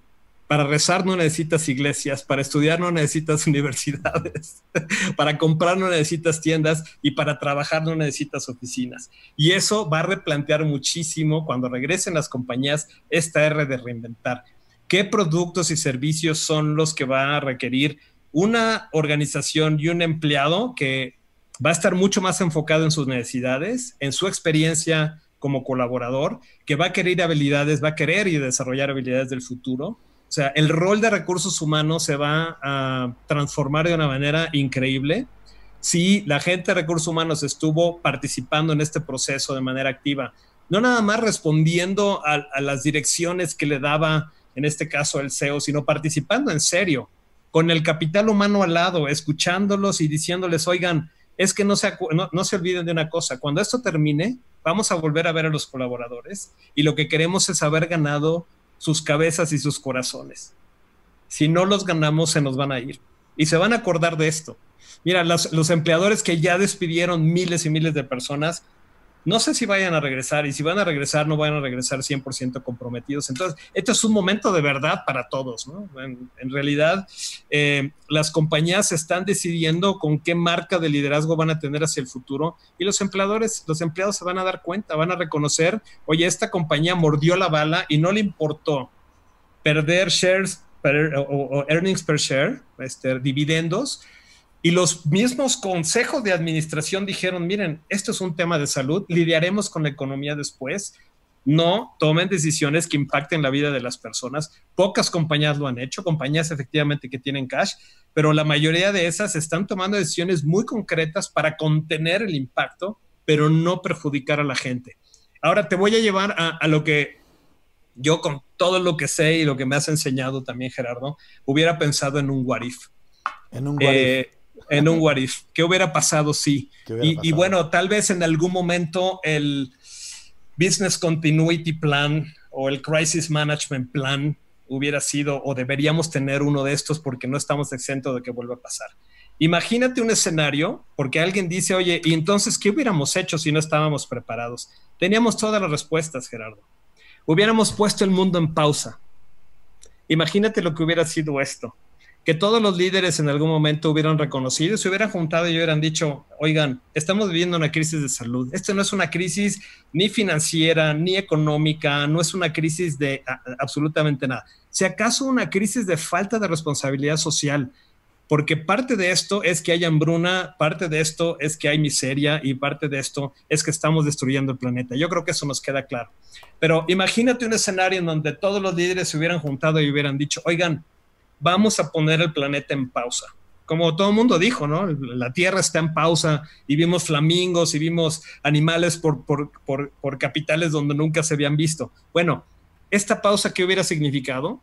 para rezar no necesitas iglesias, para estudiar no necesitas universidades, para comprar no necesitas tiendas y para trabajar no necesitas oficinas. Y eso va a replantear muchísimo cuando regresen las compañías esta R de reinventar. ¿Qué productos y servicios son los que va a requerir una organización y un empleado que va a estar mucho más enfocado en sus necesidades, en su experiencia como colaborador, que va a querer habilidades, va a querer y desarrollar habilidades del futuro. O sea, el rol de recursos humanos se va a transformar de una manera increíble. Si la gente de recursos humanos estuvo participando en este proceso de manera activa, no nada más respondiendo a, las direcciones que le daba, en este caso, el CEO, sino participando en serio, con el capital humano al lado, escuchándolos y diciéndoles, oigan, es que no se, no, no se olviden de una cosa, cuando esto termine, vamos a volver a ver a los colaboradores y lo que queremos es haber ganado sus cabezas y sus corazones. Si no los ganamos, se nos van a ir. Y se van a acordar de esto. Mira, los, empleadores que ya despidieron miles y miles de personas, no sé si vayan a regresar y si van a regresar, no van a regresar 100% comprometidos. Entonces, esto es un momento de verdad para todos. ¿no? En, realidad, eh, las compañías están decidiendo con qué marca de liderazgo van a tener hacia el futuro y los empleadores, los empleados se van a dar cuenta, van a reconocer, oye, esta compañía mordió la bala y no le importó perder shares o, earnings per share, este, dividendos, y los mismos consejos de administración dijeron, miren, esto es un tema de salud, lidiaremos con la economía después. No tomen decisiones que impacten la vida de las personas. Pocas compañías lo han hecho, compañías efectivamente que tienen cash, pero la mayoría de esas están tomando decisiones muy concretas para contener el impacto, pero no perjudicar a la gente. Ahora te voy a llevar a, lo que yo con todo lo que sé y lo que me has enseñado también, Gerardo, hubiera pensado en un what if. En un what if. En un what if. ¿Qué hubiera pasado si? y, bueno, tal vez en algún momento el Business Continuity Plan o el Crisis Management Plan hubiera sido o deberíamos tener uno de estos porque no estamos exentos de que vuelva a pasar. Imagínate un escenario porque alguien dice, oye, ¿y entonces qué hubiéramos hecho si no estábamos preparados? Teníamos todas las respuestas, Gerardo. Hubiéramos puesto el mundo en pausa. Imagínate lo que hubiera sido esto. Que todos los líderes en algún momento hubieran reconocido, se hubieran juntado y hubieran dicho, oigan, estamos viviendo una crisis de salud. Esto no es una crisis ni financiera, ni económica, no es una crisis de absolutamente nada. Si acaso una crisis de falta de responsabilidad social, porque parte de esto es que hay hambruna, parte de esto es que hay miseria y parte de esto es que estamos destruyendo el planeta. Yo creo que eso nos queda claro. Pero imagínate un escenario en donde todos los líderes se hubieran juntado y hubieran dicho, oigan, vamos a poner el planeta en pausa. Como todo el mundo dijo, ¿no? La Tierra está en pausa y vimos flamingos y vimos animales por, por, por capitales donde nunca se habían visto. Bueno, esta pausa, ¿qué hubiera significado?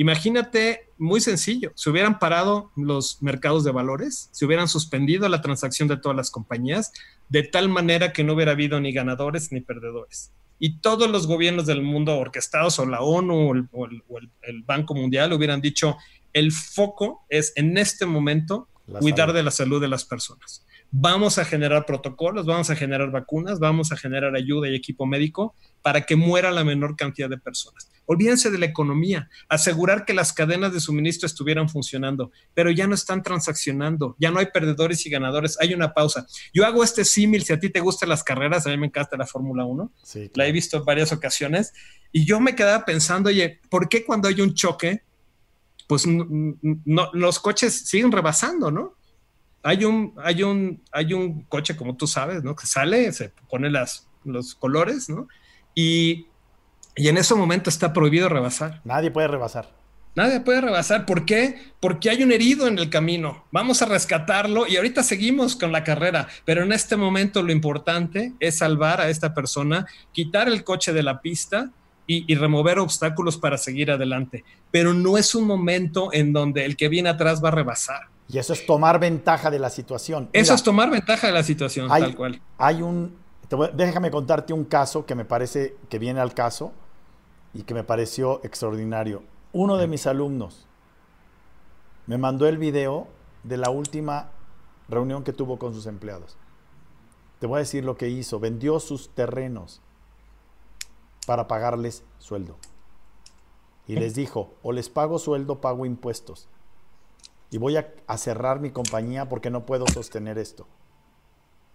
Imagínate, muy sencillo, se hubieran parado los mercados de valores, se hubieran suspendido la transacción de todas las compañías, de tal manera que no hubiera habido ni ganadores ni perdedores. Y todos los gobiernos del mundo orquestados o la ONU o el, Banco Mundial hubieran dicho, el foco es en este momento cuidar de la salud de las personas. Vamos a generar protocolos, vamos a generar vacunas, vamos a generar ayuda y equipo médico para que muera la menor cantidad de personas. Olvídense de la economía, asegurar que las cadenas de suministro estuvieran funcionando, pero ya no están transaccionando, ya no hay perdedores y ganadores, hay una pausa. Yo hago este símil, si a ti te gustan las carreras, a mí me encanta la Fórmula 1, la he visto en varias ocasiones, y yo me quedaba pensando, oye, ¿por qué cuando hay un choque, pues no, los coches siguen rebasando, ¿no? hay un, hay un, hay un coche, como tú sabes, ¿no? Que sale, se pone las, los colores, ¿no? Y, y en ese momento está prohibido rebasar. Nadie puede rebasar. Nadie puede rebasar. ¿Por qué? Porque hay un herido en el camino. Vamos a rescatarlo y ahorita seguimos con la carrera. Pero en este momento lo importante es salvar a esta persona, quitar el coche de la pista y, y, remover obstáculos para seguir adelante. Pero no es un momento en donde el que viene atrás va a rebasar. Y eso es tomar ventaja de la situación. eso es tomar ventaja de la situación, tal cual. Hay un, déjame contarte un caso que me parece que viene al caso y que me pareció extraordinario. Uno de mis alumnos me mandó el video de la última reunión que tuvo con sus empleados. Te voy a decir lo que hizo. Vendió sus terrenos para pagarles sueldo. Y les dijo, o les pago sueldo, pago impuestos y voy a, cerrar mi compañía porque no puedo sostener esto.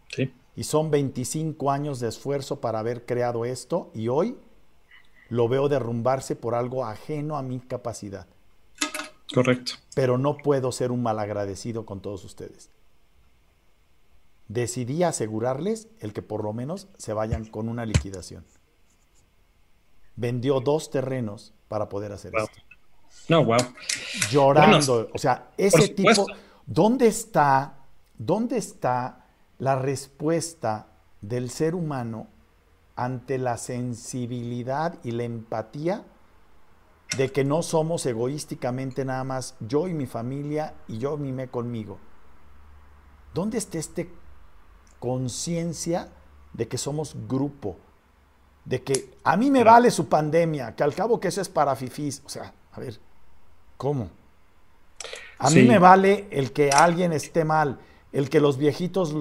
Sí. Y son 25 años de esfuerzo para haber creado esto y hoy lo veo derrumbarse por algo ajeno a mi capacidad. Correcto. Pero no puedo ser un malagradecido con todos ustedes. Decidí asegurarles el que por lo menos se vayan con una liquidación. Vendió dos terrenos para poder hacer esto. No, wow. Llorando. o sea, ese tipo. ¿Dónde está, ¿Dónde está la respuesta del ser humano ante la sensibilidad y la empatía de que no somos egoísticamente nada más yo y mi familia y yo mime conmigo? ¿Dónde está esta conciencia de que somos grupo? De que a mí me vale su pandemia, que al cabo que eso es para fifís. O sea, a ver, ¿Cómo? A mí me vale el que alguien esté mal, el que los viejitos,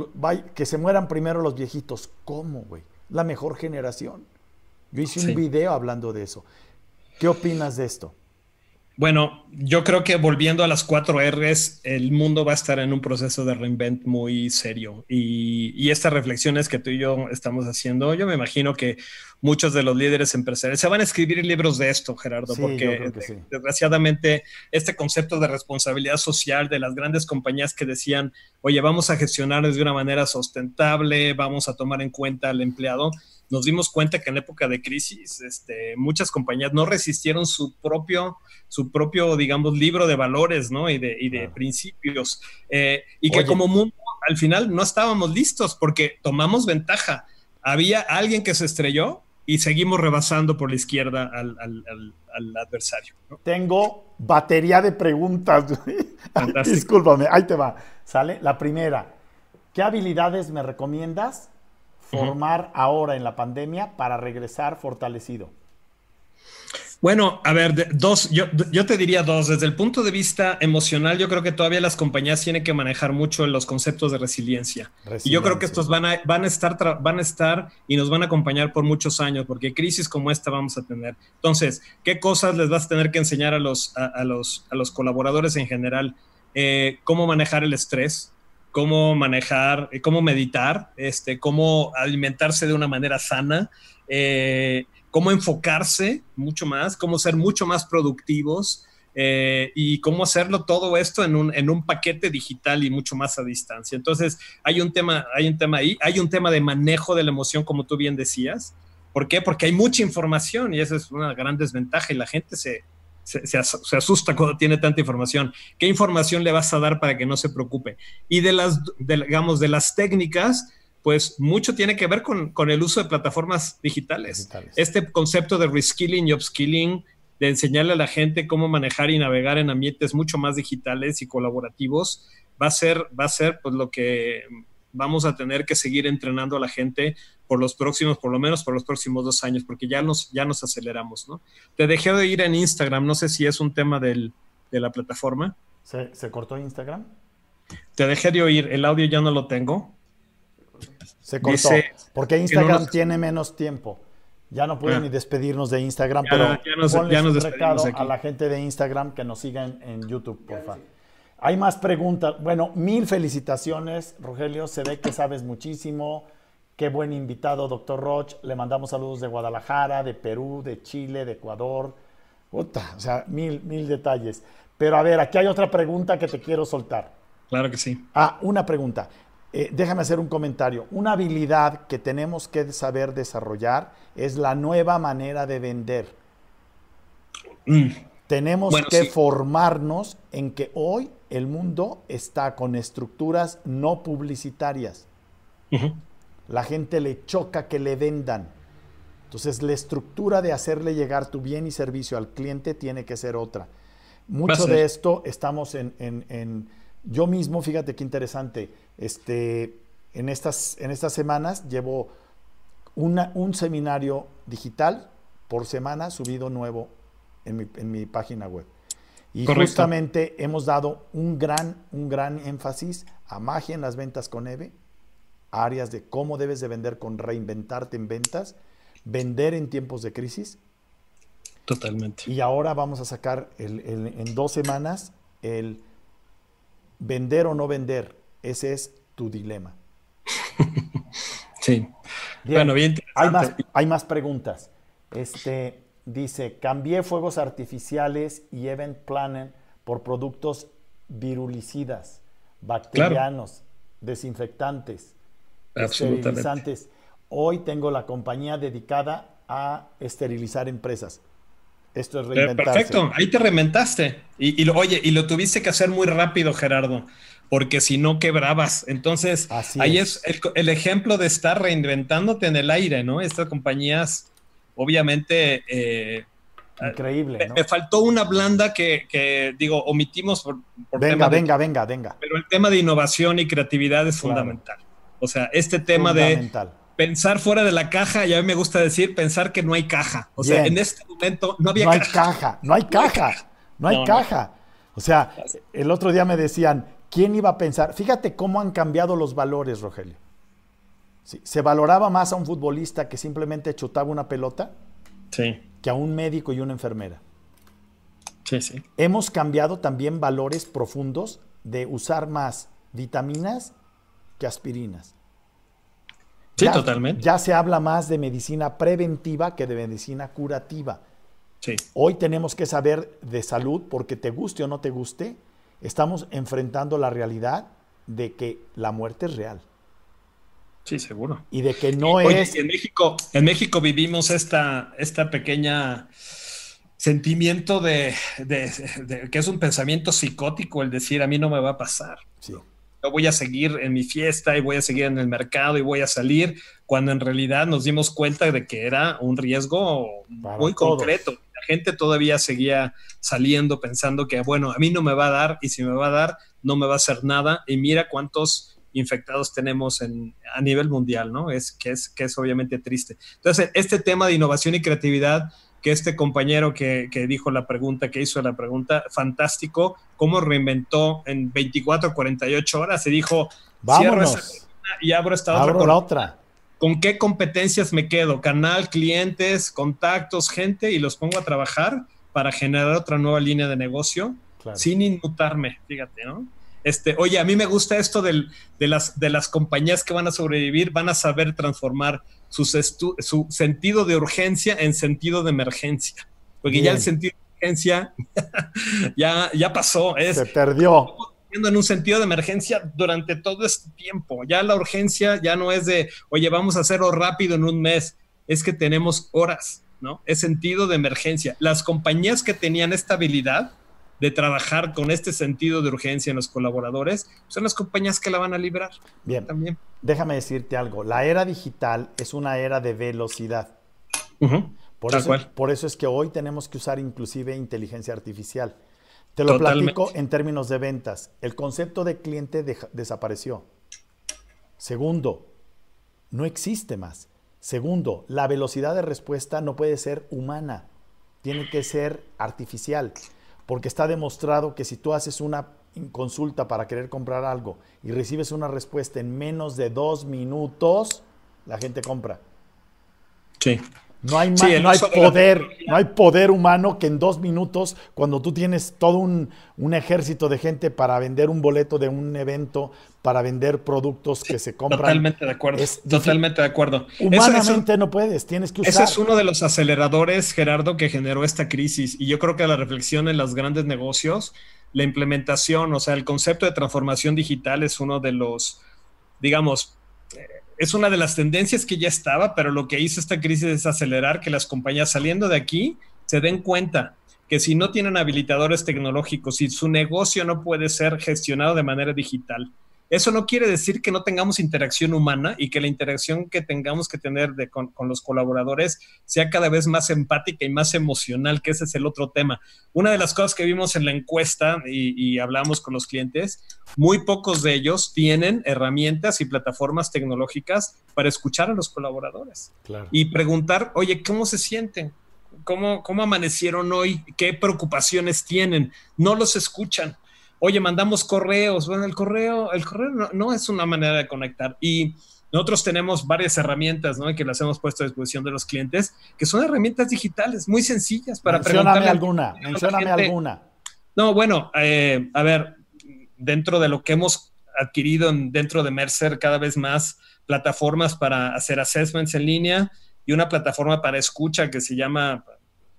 que se mueran primero los viejitos. ¿Cómo, güey? La mejor generación. Yo hice un video hablando de eso. ¿Qué opinas de esto? Bueno, yo creo que volviendo a las cuatro R's, el mundo va a estar en un proceso de reinvent muy serio. Y, y, estas reflexiones que tú y yo estamos haciendo, yo me imagino que muchos de los líderes empresariales se van a escribir libros de esto, Gerardo, porque desgraciadamente este concepto de responsabilidad social de las grandes compañías que decían, oye, vamos a gestionar de una manera sustentable, vamos a tomar en cuenta al empleado, nos dimos cuenta que en época de crisis este, muchas compañías no resistieron su propio, su propio, digamos, libro de valores ¿no? y de, y de principios. Eh, y que como mundo al final no estábamos listos porque tomamos ventaja. Había alguien que se estrelló y seguimos rebasando por la izquierda al, adversario. Tengo batería de preguntas. Discúlpame, ahí te va. ¿Sale? La primera, ¿qué habilidades me recomiendas formar ahora en la pandemia para regresar fortalecido? Bueno, a ver, dos, yo, yo, te diría dos. Desde el punto de vista emocional, yo creo que todavía las compañías tienen que manejar mucho los conceptos de resiliencia. Y yo creo que estos van a, van, a estar van a estar y nos van a acompañar por muchos años, porque crisis como esta vamos a tener. Entonces, ¿qué cosas les vas a tener que enseñar a los, a, los, a los colaboradores en general? Eh, cómo manejar el estrés, cómo manejar, eh, cómo meditar, este, cómo alimentarse de una manera sana. Eh, cómo enfocarse mucho más, cómo ser mucho más productivos eh, y cómo hacerlo todo esto en un, en un, paquete digital y mucho más a distancia. Entonces, hay un, tema, hay un tema ahí, hay un tema de manejo de la emoción, como tú bien decías. ¿Por qué? Porque hay mucha información y esa es una gran desventaja y la gente se, se, asusta cuando tiene tanta información. ¿Qué información le vas a dar para que no se preocupe? Y de las, digamos, de las técnicas, pues mucho tiene que ver con, el uso de plataformas digitales. Este concepto de reskilling y upskilling, de enseñarle a la gente cómo manejar y navegar en ambientes mucho más digitales y colaborativos, va a ser, va a ser pues, lo que vamos a tener que seguir entrenando a la gente por los próximos, por lo menos por los próximos dos años, porque ya nos, ya nos aceleramos, ¿no? Te dejé de ir en Instagram, no sé si es un tema de la plataforma. ¿Se, ¿Se cortó Instagram? Te dejé de oír, el audio ya no lo tengo. Se cortó. porque Instagram tiene menos tiempo. Ya no pueden ah. ni despedirnos de Instagram, pero ya nos, un recado a la gente de Instagram que nos sigan en, YouTube, por favor. Hay más preguntas. Bueno, mil felicitaciones, Rogelio. Se ve que sabes muchísimo. Qué buen invitado, doctor Roch. Le mandamos saludos de Guadalajara, de Perú, de Chile, de Ecuador. o sea, mil, mil detalles. Pero a ver, aquí hay otra pregunta que te quiero soltar. Claro que sí. Ah, una pregunta. Eh, déjame hacer un comentario. Una habilidad que tenemos que saber desarrollar es la nueva manera de vender. Mm. Tenemos que formarnos en que hoy el mundo está con estructuras no publicitarias. La gente le choca que le vendan. Entonces, la estructura de hacerle llegar tu bien y servicio al cliente tiene que ser otra. Mucho de esto estamos en yo mismo, fíjate qué interesante, este, en, estas, en estas semanas llevo un seminario digital por semana subido nuevo en mi, página web. Y justamente hemos dado un gran, un gran énfasis a magia en las ventas con EVE, áreas de cómo debes de vender con reinventarte en ventas, vender en tiempos de crisis. Totalmente. Y ahora vamos a sacar en dos semanas el vender o no vender, ese es tu dilema. sí. bueno, bien. Hay más, hay más preguntas. Este dice, cambié fuegos artificiales y event planning por productos virulicidas, bacterianos, desinfectantes, esterilizantes. Hoy tengo la compañía dedicada a esterilizar empresas. Esto es reinventarse. Perfecto, ahí te reinventaste. Y, lo, oye, y lo tuviste que hacer muy rápido, Gerardo, porque si no quebrabas. Entonces, ahí es, el, ejemplo de estar reinventándote en el aire, ¿no? Estas compañías, obviamente... Eh, Increíble. Me, faltó una blanda que, digo, omitimos por, venga, venga, venga, venga. Pero el tema de innovación y creatividad es fundamental. O sea, este tema de pensar fuera de la caja, y a mí me gusta decir pensar que no hay caja. O sea, en este momento no había no caja. Hay caja. No hay caja, no hay caja. O sea, el otro día me decían, ¿quién iba a pensar? Fíjate cómo han cambiado los valores, Rogelio. se valoraba más a un futbolista que simplemente chutaba una pelota que a un médico y una enfermera. Sí, sí. Hemos cambiado también valores profundos de usar más vitaminas que aspirinas. Sí, totalmente. Ya se habla más de medicina preventiva que de medicina curativa. Sí. Hoy tenemos que saber de salud porque te guste o no te guste, estamos enfrentando la realidad de que la muerte es real. Sí, seguro. Y de que no es. En México, en México vivimos esta, esta pequeña sentimiento de, que es un pensamiento psicótico el decir a mí no me va a pasar. Sí. Yo voy a seguir en mi fiesta y voy a seguir en el mercado y voy a salir, cuando en realidad nos dimos cuenta de que era un riesgo muy concreto. La gente todavía seguía saliendo pensando que, bueno, a mí no me va a dar y si me va a dar, no me va a hacer nada. Y mira cuántos infectados tenemos en, a nivel mundial, ¿no? Es que, es que es obviamente triste. Entonces, este tema de innovación y creatividad que este compañero que, que, dijo la pregunta, que hizo la pregunta, fantástico, cómo reinventó en 24, 48 horas, se dijo, vámonos y abro esta abro otra. la otra. ¿Con qué competencias me quedo? Canal, clientes, contactos, gente, y los pongo a trabajar para generar otra nueva línea de negocio claro. sin inmutarme, fíjate, ¿no? Este, oye, a mí me gusta esto del, de, las, de las compañías que van a sobrevivir, van a saber transformar su sentido de urgencia en sentido de emergencia. Porque Bien. ya el sentido de urgencia ya, ya pasó. Es, Se perdió. En un sentido de emergencia durante todo este tiempo. Ya la urgencia ya no es de, oye, vamos a hacerlo rápido en un mes. Es que tenemos horas, ¿no? Es sentido de emergencia. Las compañías que tenían esta habilidad de trabajar con este sentido de urgencia en los colaboradores, son las compañías que la van a librar. Bien, también. déjame decirte algo, la era digital es una era de velocidad. Uh -huh. por, eso, cual. por eso es que hoy tenemos que usar inclusive inteligencia artificial. Te lo Totalmente. platico en términos de ventas. El concepto de cliente de desapareció. Segundo, no existe más. Segundo, la velocidad de respuesta no puede ser humana, tiene que ser artificial porque está demostrado que si tú haces una consulta para querer comprar algo y recibes una respuesta en menos de dos minutos, la gente compra. Sí. No hay, sí, no hay poder, no hay poder humano que en dos minutos, cuando tú tienes todo un, un, ejército de gente para vender un boleto de un evento, para vender productos que se compran. Totalmente de acuerdo. Es totalmente de acuerdo. Humanamente no puedes, tienes que usar. Ese es uno de los aceleradores, Gerardo, que generó esta crisis. Y yo creo que la reflexión en los grandes negocios, la implementación, o sea, el concepto de transformación digital es uno de los, digamos, es una de las tendencias que ya estaba, pero lo que hizo esta crisis es acelerar que las compañías saliendo de aquí se den cuenta que si no tienen habilitadores tecnológicos, si su negocio no puede ser gestionado de manera digital, eso no quiere decir que no tengamos interacción humana y que la interacción que tengamos que tener de, con, con, los colaboradores sea cada vez más empática y más emocional, que ese es el otro tema. Una de las cosas que vimos en la encuesta y, y hablamos con los clientes, muy pocos de ellos tienen herramientas y plataformas tecnológicas para escuchar a los colaboradores claro. y preguntar, oye, ¿cómo se sienten? ¿Cómo, ¿Cómo amanecieron hoy? ¿Qué preocupaciones tienen? No los escuchan oye, mandamos correos. Bueno, el correo, el correo no, no, es una manera de conectar. Y nosotros tenemos varias herramientas, ¿no? Que las hemos puesto a disposición de los clientes, que son herramientas digitales muy sencillas para mencióname alguna, mencióname alguna. No, bueno, eh, a ver, dentro de lo que hemos adquirido en, dentro de Mercer, cada vez más plataformas para hacer assessments en línea y una plataforma para escucha que se llama,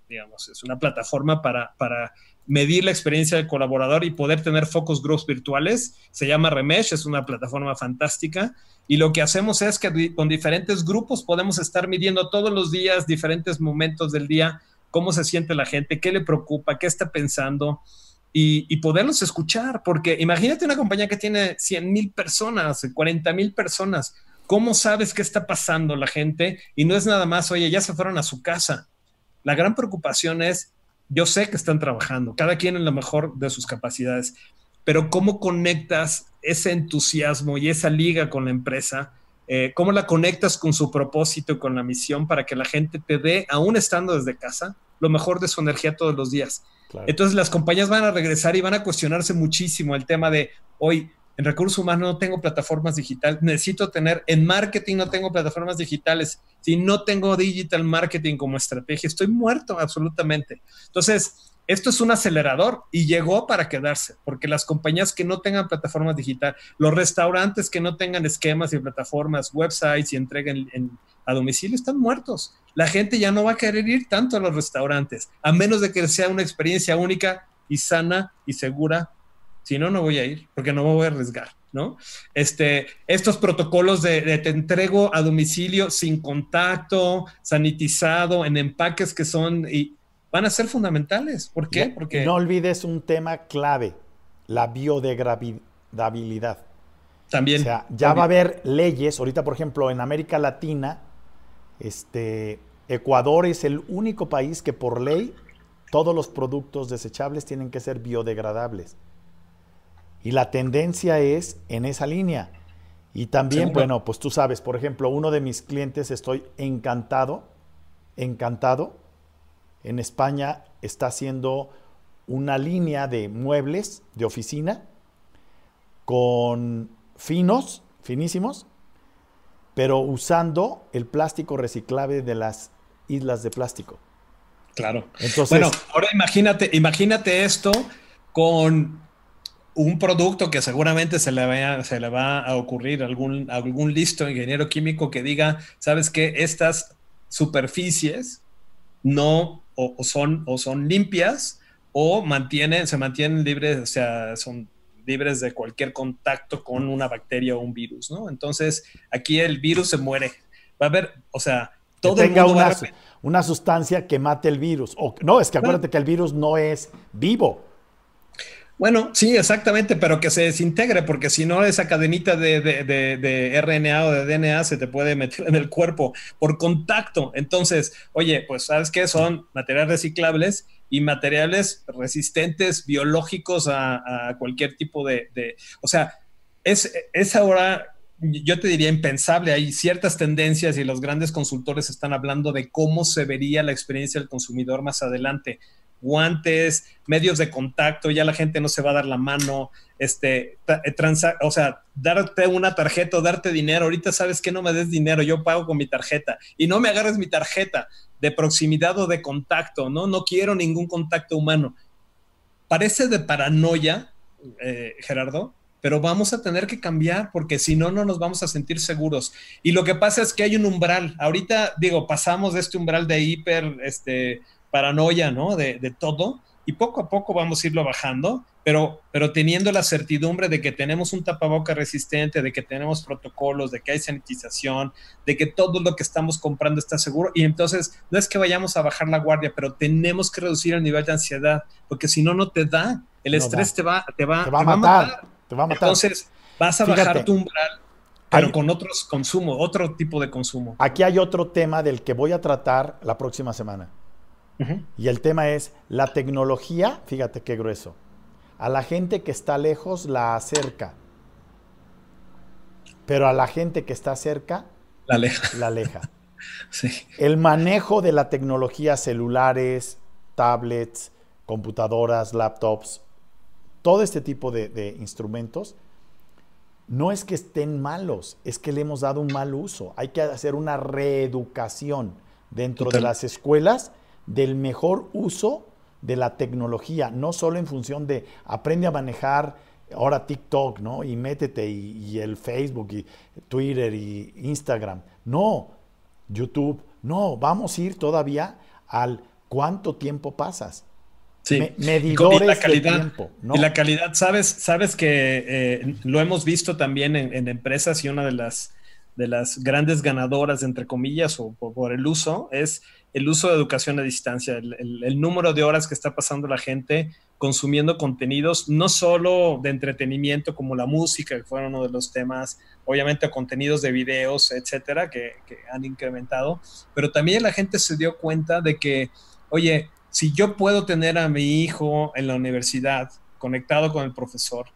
digamos, es una plataforma para, para medir la experiencia del colaborador y poder tener focos groups virtuales. Se llama Remesh, es una plataforma fantástica. Y lo que hacemos es que con diferentes grupos podemos estar midiendo todos los días, diferentes momentos del día, cómo se siente la gente, qué le preocupa, qué está pensando y, y poderlos escuchar. Porque imagínate una compañía que tiene 100 mil personas, 40 mil personas. ¿Cómo sabes qué está pasando la gente? Y no es nada más, oye, ya se fueron a su casa. La gran preocupación es yo sé que están trabajando, cada quien en lo mejor de sus capacidades, pero ¿cómo conectas ese entusiasmo y esa liga con la empresa? Eh, ¿Cómo la conectas con su propósito y con la misión para que la gente te dé, aún estando desde casa, lo mejor de su energía todos los días? Claro. Entonces las compañías van a regresar y van a cuestionarse muchísimo el tema de hoy. En recursos humanos no tengo plataformas digitales, necesito tener, en marketing no tengo plataformas digitales, si no tengo digital marketing como estrategia, estoy muerto absolutamente. Entonces, esto es un acelerador y llegó para quedarse, porque las compañías que no tengan plataformas digitales, los restaurantes que no tengan esquemas y plataformas, websites y entreguen en, a domicilio están muertos. La gente ya no va a querer ir tanto a los restaurantes, a menos de que sea una experiencia única y sana y segura si no, no voy a ir porque no me voy a arriesgar, ¿no? Este, estos protocolos de, de, te entrego a domicilio sin contacto, sanitizado, en empaques que son y van a ser fundamentales. ¿Por qué? Porque no olvides un tema clave, la biodegradabilidad. También. O sea, ya va a haber leyes. Ahorita, por ejemplo, en América Latina, este, Ecuador es el único país que por ley todos los productos desechables tienen que ser biodegradables. Y la tendencia es en esa línea. Y también, bueno, pues tú sabes, por ejemplo, uno de mis clientes, estoy encantado, encantado. En España está haciendo una línea de muebles de oficina con finos, finísimos, pero usando el plástico reciclable de las islas de plástico. Claro. Entonces, bueno, ahora imagínate, imagínate esto con un producto que seguramente se le, va, se le va a ocurrir algún, algún listo ingeniero químico que diga, sabes que estas superficies no o, son, o son limpias o mantienen, se mantienen libres, o sea, son libres de cualquier contacto con una bacteria o un virus, ¿no? Entonces, aquí el virus se muere. Va a haber, o sea, todo que tenga una, una, sustancia que mate el virus. O, no, es que acuérdate que el virus no es vivo. Bueno, sí, exactamente, pero que se desintegre, porque si no, esa cadenita de, de, RNA o de DNA se te puede meter en el cuerpo por contacto. Entonces, oye, pues sabes qué son materiales reciclables y materiales resistentes biológicos a, cualquier tipo de, O sea, es, es ahora yo te diría impensable. Hay ciertas tendencias y los grandes consultores están hablando de cómo se vería la experiencia del consumidor más adelante. Guantes, medios de contacto, ya la gente no se va a dar la mano, este, eh, o sea, darte una tarjeta o darte dinero. Ahorita sabes que no me des dinero, yo pago con mi tarjeta y no me agarres mi tarjeta de proximidad o de contacto, ¿no? No quiero ningún contacto humano. Parece de paranoia, eh, Gerardo, pero vamos a tener que cambiar porque si no, no nos vamos a sentir seguros. Y lo que pasa es que hay un umbral. Ahorita, digo, pasamos de este umbral de hiper, este, paranoia, ¿no? De, de todo y poco a poco vamos a irlo bajando, pero, pero teniendo la certidumbre de que tenemos un tapaboca resistente, de que tenemos protocolos, de que hay sanitización, de que todo lo que estamos comprando está seguro. Y entonces no es que vayamos a bajar la guardia, pero tenemos que reducir el nivel de ansiedad, porque si no, no te da. El estrés te, va, te, va, a matar, Te va a matar. Entonces vas a bajar tu umbral, pero con otros consumos, otro tipo de consumo. Aquí hay otro tema del que voy a tratar la próxima semana. Y el tema es, la tecnología, fíjate qué grueso, a la gente que está lejos la acerca, pero a la gente que está cerca la aleja. La aleja. El manejo de la tecnología, celulares, tablets, computadoras, laptops, todo este tipo de, instrumentos, no es que estén malos, es que le hemos dado un mal uso. Hay que hacer una reeducación dentro de las escuelas del mejor uso de la tecnología, no solo en función de aprende a manejar ahora TikTok, ¿no? Y métete y, el Facebook y Twitter y Instagram. No, YouTube. No, vamos a ir todavía al cuánto tiempo pasas. Sí, medidores y la calidad, tiempo. Y la calidad, sabes, sabes que eh, lo hemos visto también en, empresas y una de las, de las grandes ganadoras, entre comillas, o por el uso, es el uso de educación a distancia, el, número de horas que está pasando la gente consumiendo contenidos, no solo de entretenimiento como la música, que fue uno de los temas, obviamente contenidos de videos, etcétera, que, que han incrementado, pero también la gente se dio cuenta de que, oye, si yo puedo tener a mi hijo en la universidad conectado con el profesor,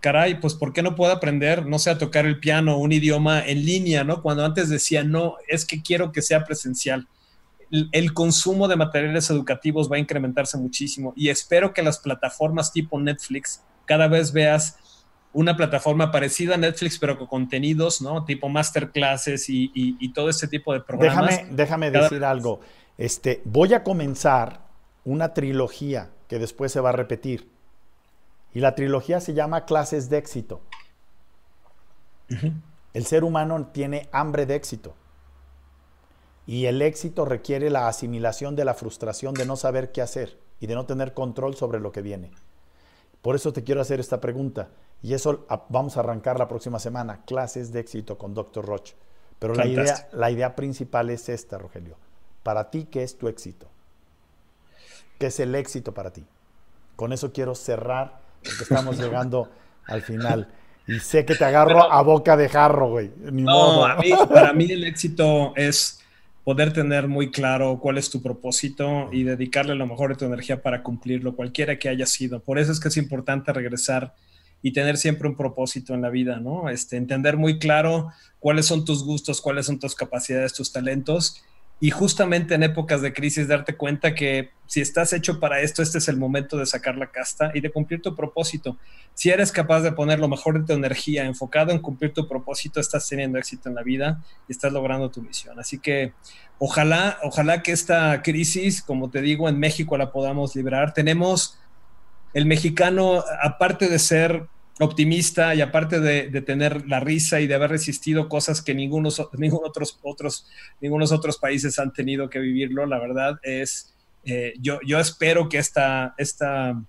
caray, pues ¿por qué no puedo aprender, no sé, a tocar el piano, un idioma en línea, ¿no? Cuando antes decía, no, es que quiero que sea presencial el consumo de materiales educativos va a incrementarse muchísimo y espero que las plataformas tipo Netflix cada vez veas una plataforma parecida a Netflix, pero con contenidos, ¿no? Tipo masterclasses y, y, todo este tipo de programas. Déjame, déjame decir algo. Este, voy a comenzar una trilogía que después se va a repetir. Y la trilogía se llama Clases de éxito. El ser humano tiene hambre de éxito. Y el éxito requiere la asimilación de la frustración de no saber qué hacer y de no tener control sobre lo que viene. Por eso te quiero hacer esta pregunta. Y eso vamos a arrancar la próxima semana, clases de éxito con Dr. Roche. Pero la idea, la idea principal es esta, Rogelio. Para ti, ¿qué es tu éxito? ¿Qué es el éxito para ti? Con eso quiero cerrar, porque estamos llegando al final. Y sé que te agarro a boca de jarro, güey. no, para mí el éxito es poder tener muy claro cuál es tu propósito y dedicarle lo mejor de tu energía para cumplirlo, cualquiera que haya sido. Por eso es que es importante regresar y tener siempre un propósito en la vida, ¿no? Este, entender muy claro cuáles son tus gustos, cuáles son tus capacidades, tus talentos y justamente en épocas de crisis darte cuenta que si estás hecho para esto, este es el momento de sacar la casta y de cumplir tu propósito. Si eres capaz de poner lo mejor de tu energía enfocado en cumplir tu propósito, estás teniendo éxito en la vida y estás logrando tu misión. Así que ojalá, ojalá que esta crisis, como te digo, en México la podamos librar. Tenemos el mexicano, aparte de ser optimista y aparte de, tener la risa y de haber resistido cosas que ningunos, otros, otros, ningunos otros países han tenido que vivirlo, la verdad es, eh, yo, yo espero que esta, esta,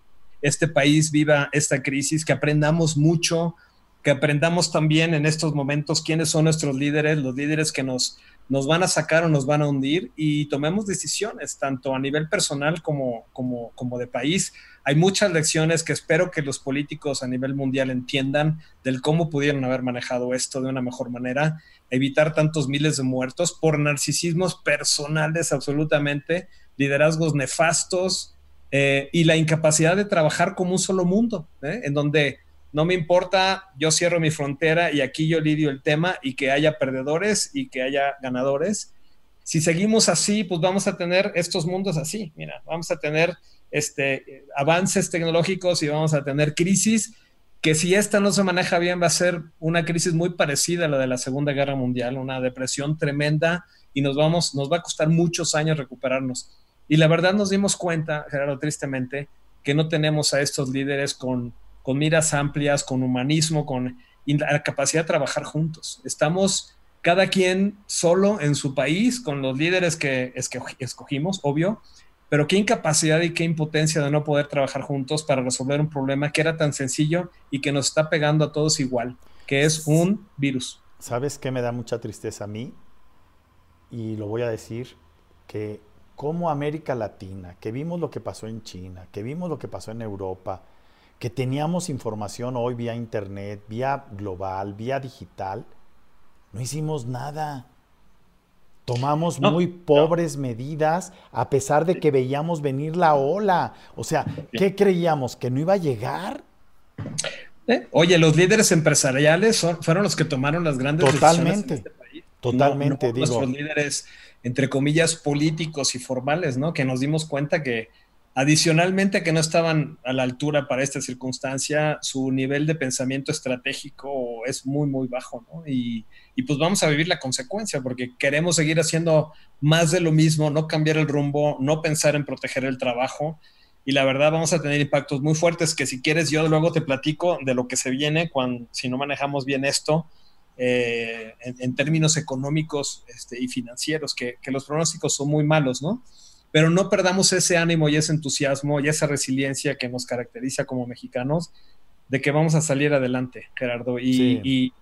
este país viva esta crisis, que aprendamos mucho, que aprendamos también en estos momentos quiénes son nuestros líderes, los líderes que nos, nos van a sacar o nos van a hundir y tomemos decisiones, tanto a nivel personal como, como, como de país hay muchas lecciones que espero que los políticos a nivel mundial entiendan del cómo pudieron haber manejado esto de una mejor manera, evitar tantos miles de muertos por narcisismos personales absolutamente, liderazgos nefastos eh, y la incapacidad de trabajar como un solo mundo, ¿eh? en donde no me importa, yo cierro mi frontera y aquí yo lidio el tema y que haya perdedores y que haya ganadores. Si seguimos así, pues vamos a tener estos mundos así, mira, vamos a tener este, avances tecnológicos y vamos a tener crisis que si esta no se maneja bien va a ser una crisis muy parecida a la de la Segunda Guerra Mundial, una depresión tremenda y nos vamos, nos va a costar muchos años recuperarnos. Y la verdad nos dimos cuenta, Gerardo, tristemente, que no tenemos a estos líderes con, con miras amplias, con humanismo, con la capacidad de trabajar juntos. Estamos cada quien solo en su país, con los líderes que escogimos, obvio, pero qué incapacidad y qué impotencia de no poder trabajar juntos para resolver un problema que era tan sencillo y que nos está pegando a todos igual, que es un virus. ¿Sabes qué me da mucha tristeza a mí? Y lo voy a decir, que como América Latina, que vimos lo que pasó en China, que vimos lo que pasó en Europa, que teníamos información hoy vía Internet, vía global, vía digital, no hicimos nada. Tomamos muy pobres medidas a pesar de que veíamos venir la ola. O sea, ¿qué creíamos? ¿Que no iba a llegar? Eh, oye, los líderes empresariales fueron los que tomaron las grandes totalmente, decisiones en este país. Totalmente, no, Nuestros líderes, entre comillas, políticos y formales, ¿no? Que nos dimos cuenta que adicionalmente que no estaban a la altura para esta circunstancia, su nivel de pensamiento estratégico es muy, muy bajo, ¿no? Y, pues vamos a vivir la consecuencia porque queremos seguir haciendo más de lo mismo, no cambiar el rumbo, no pensar en proteger el trabajo y la verdad vamos a tener impactos muy fuertes que si quieres yo luego te platico de lo que se viene cuando si no manejamos bien esto eh, en, términos económicos este, y financieros, que, los pronósticos son muy malos, ¿no? Pero no perdamos ese ánimo y ese entusiasmo y esa resiliencia que nos caracteriza como mexicanos de que vamos a salir adelante, Gerardo. Y, y,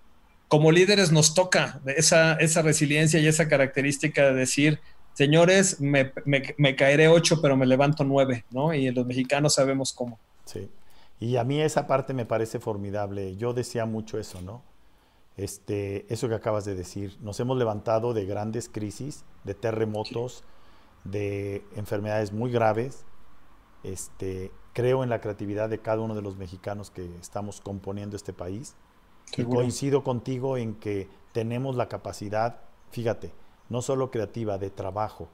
como líderes nos toca esa, esa resiliencia y esa característica de decir, señores, me, me, caeré ocho, pero me levanto nueve, ¿no? Y los mexicanos sabemos cómo. Sí. Y a mí esa parte me parece formidable. Yo decía mucho eso, ¿no? Este, eso que acabas de decir. Nos hemos levantado de grandes crisis, de terremotos, de enfermedades muy graves. Este, creo en la creatividad de cada uno de los mexicanos que estamos componiendo este país y coincido contigo en que tenemos la capacidad, fíjate, no solo creativa, de trabajo.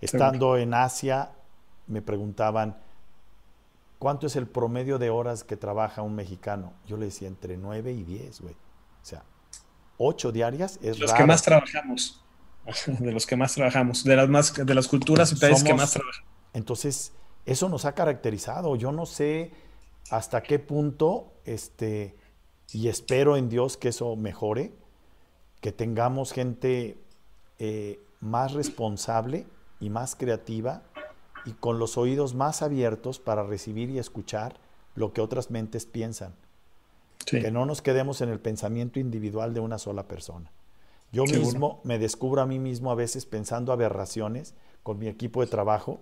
Estando en Asia, me preguntaban, ¿cuánto es el promedio de horas que trabaja un mexicano? Yo le decía entre 9 y 10, güey. O sea, 8 diarias es Los que más trabajamos. De los que más trabajamos. De las, más, de las culturas y países que más trabajamos. Entonces, eso nos ha caracterizado. Yo no sé hasta qué punto este, y espero en Dios que eso mejore, que tengamos gente eh, más responsable y más creativa y con los oídos más abiertos para recibir y escuchar lo que otras mentes piensan. Que no nos quedemos en el pensamiento individual de una sola persona. Yo mismo me descubro a mí mismo a veces pensando aberraciones con mi equipo de trabajo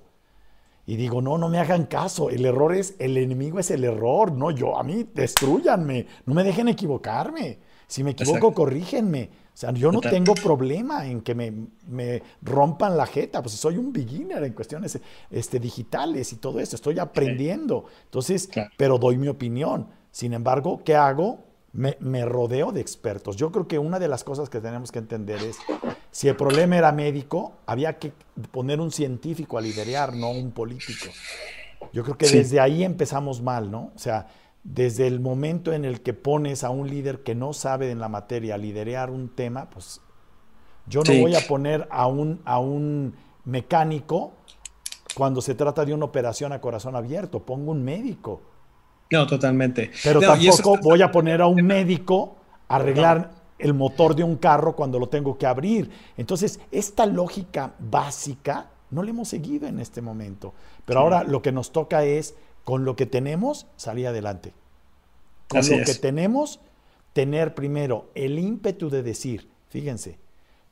Y digo, no, no me hagan caso. El error es, el enemigo es el error. No, yo, a mí, destruyanme. No me dejen equivocarme. Si me equivoco, corrígenme. O sea, yo no tengo problema en que me, me, rompan la jeta, pues soy un beginner en cuestiones este, digitales y todo eso, estoy aprendiendo. Entonces, pero doy mi opinión. Sin embargo, ¿qué hago? Me, me, rodeo de expertos. Yo creo que una de las cosas que tenemos que entender es, si el problema era médico, había que poner un científico a liderar, no un político. Yo creo que desde ahí empezamos mal, ¿no? O sea, desde el momento en el que pones a un líder que no sabe en la materia a liderar un tema, pues yo no voy a poner a un, a un mecánico cuando se trata de una operación a corazón abierto, pongo un médico. No, totalmente. Pero tampoco voy a poner a un médico a arreglar el motor de un carro cuando lo tengo que abrir. Entonces, esta lógica básica no la hemos seguido en este momento. Pero ahora lo que nos toca es, con lo que tenemos, salir adelante. Con lo que tenemos, tener primero el ímpetu de decir, fíjense,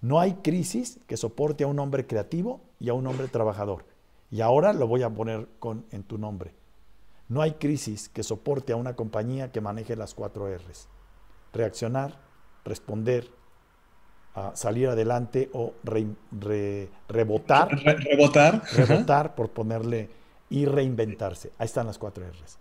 no hay crisis que soporte a un hombre creativo y a un hombre trabajador. Y ahora lo voy a poner con, en tu nombre. No hay crisis que soporte a una compañía que maneje las cuatro R's. Reaccionar, responder, a salir adelante o rebotar. rebotar. Rebotar, por ponerle, y reinventarse. Ahí están las cuatro R's.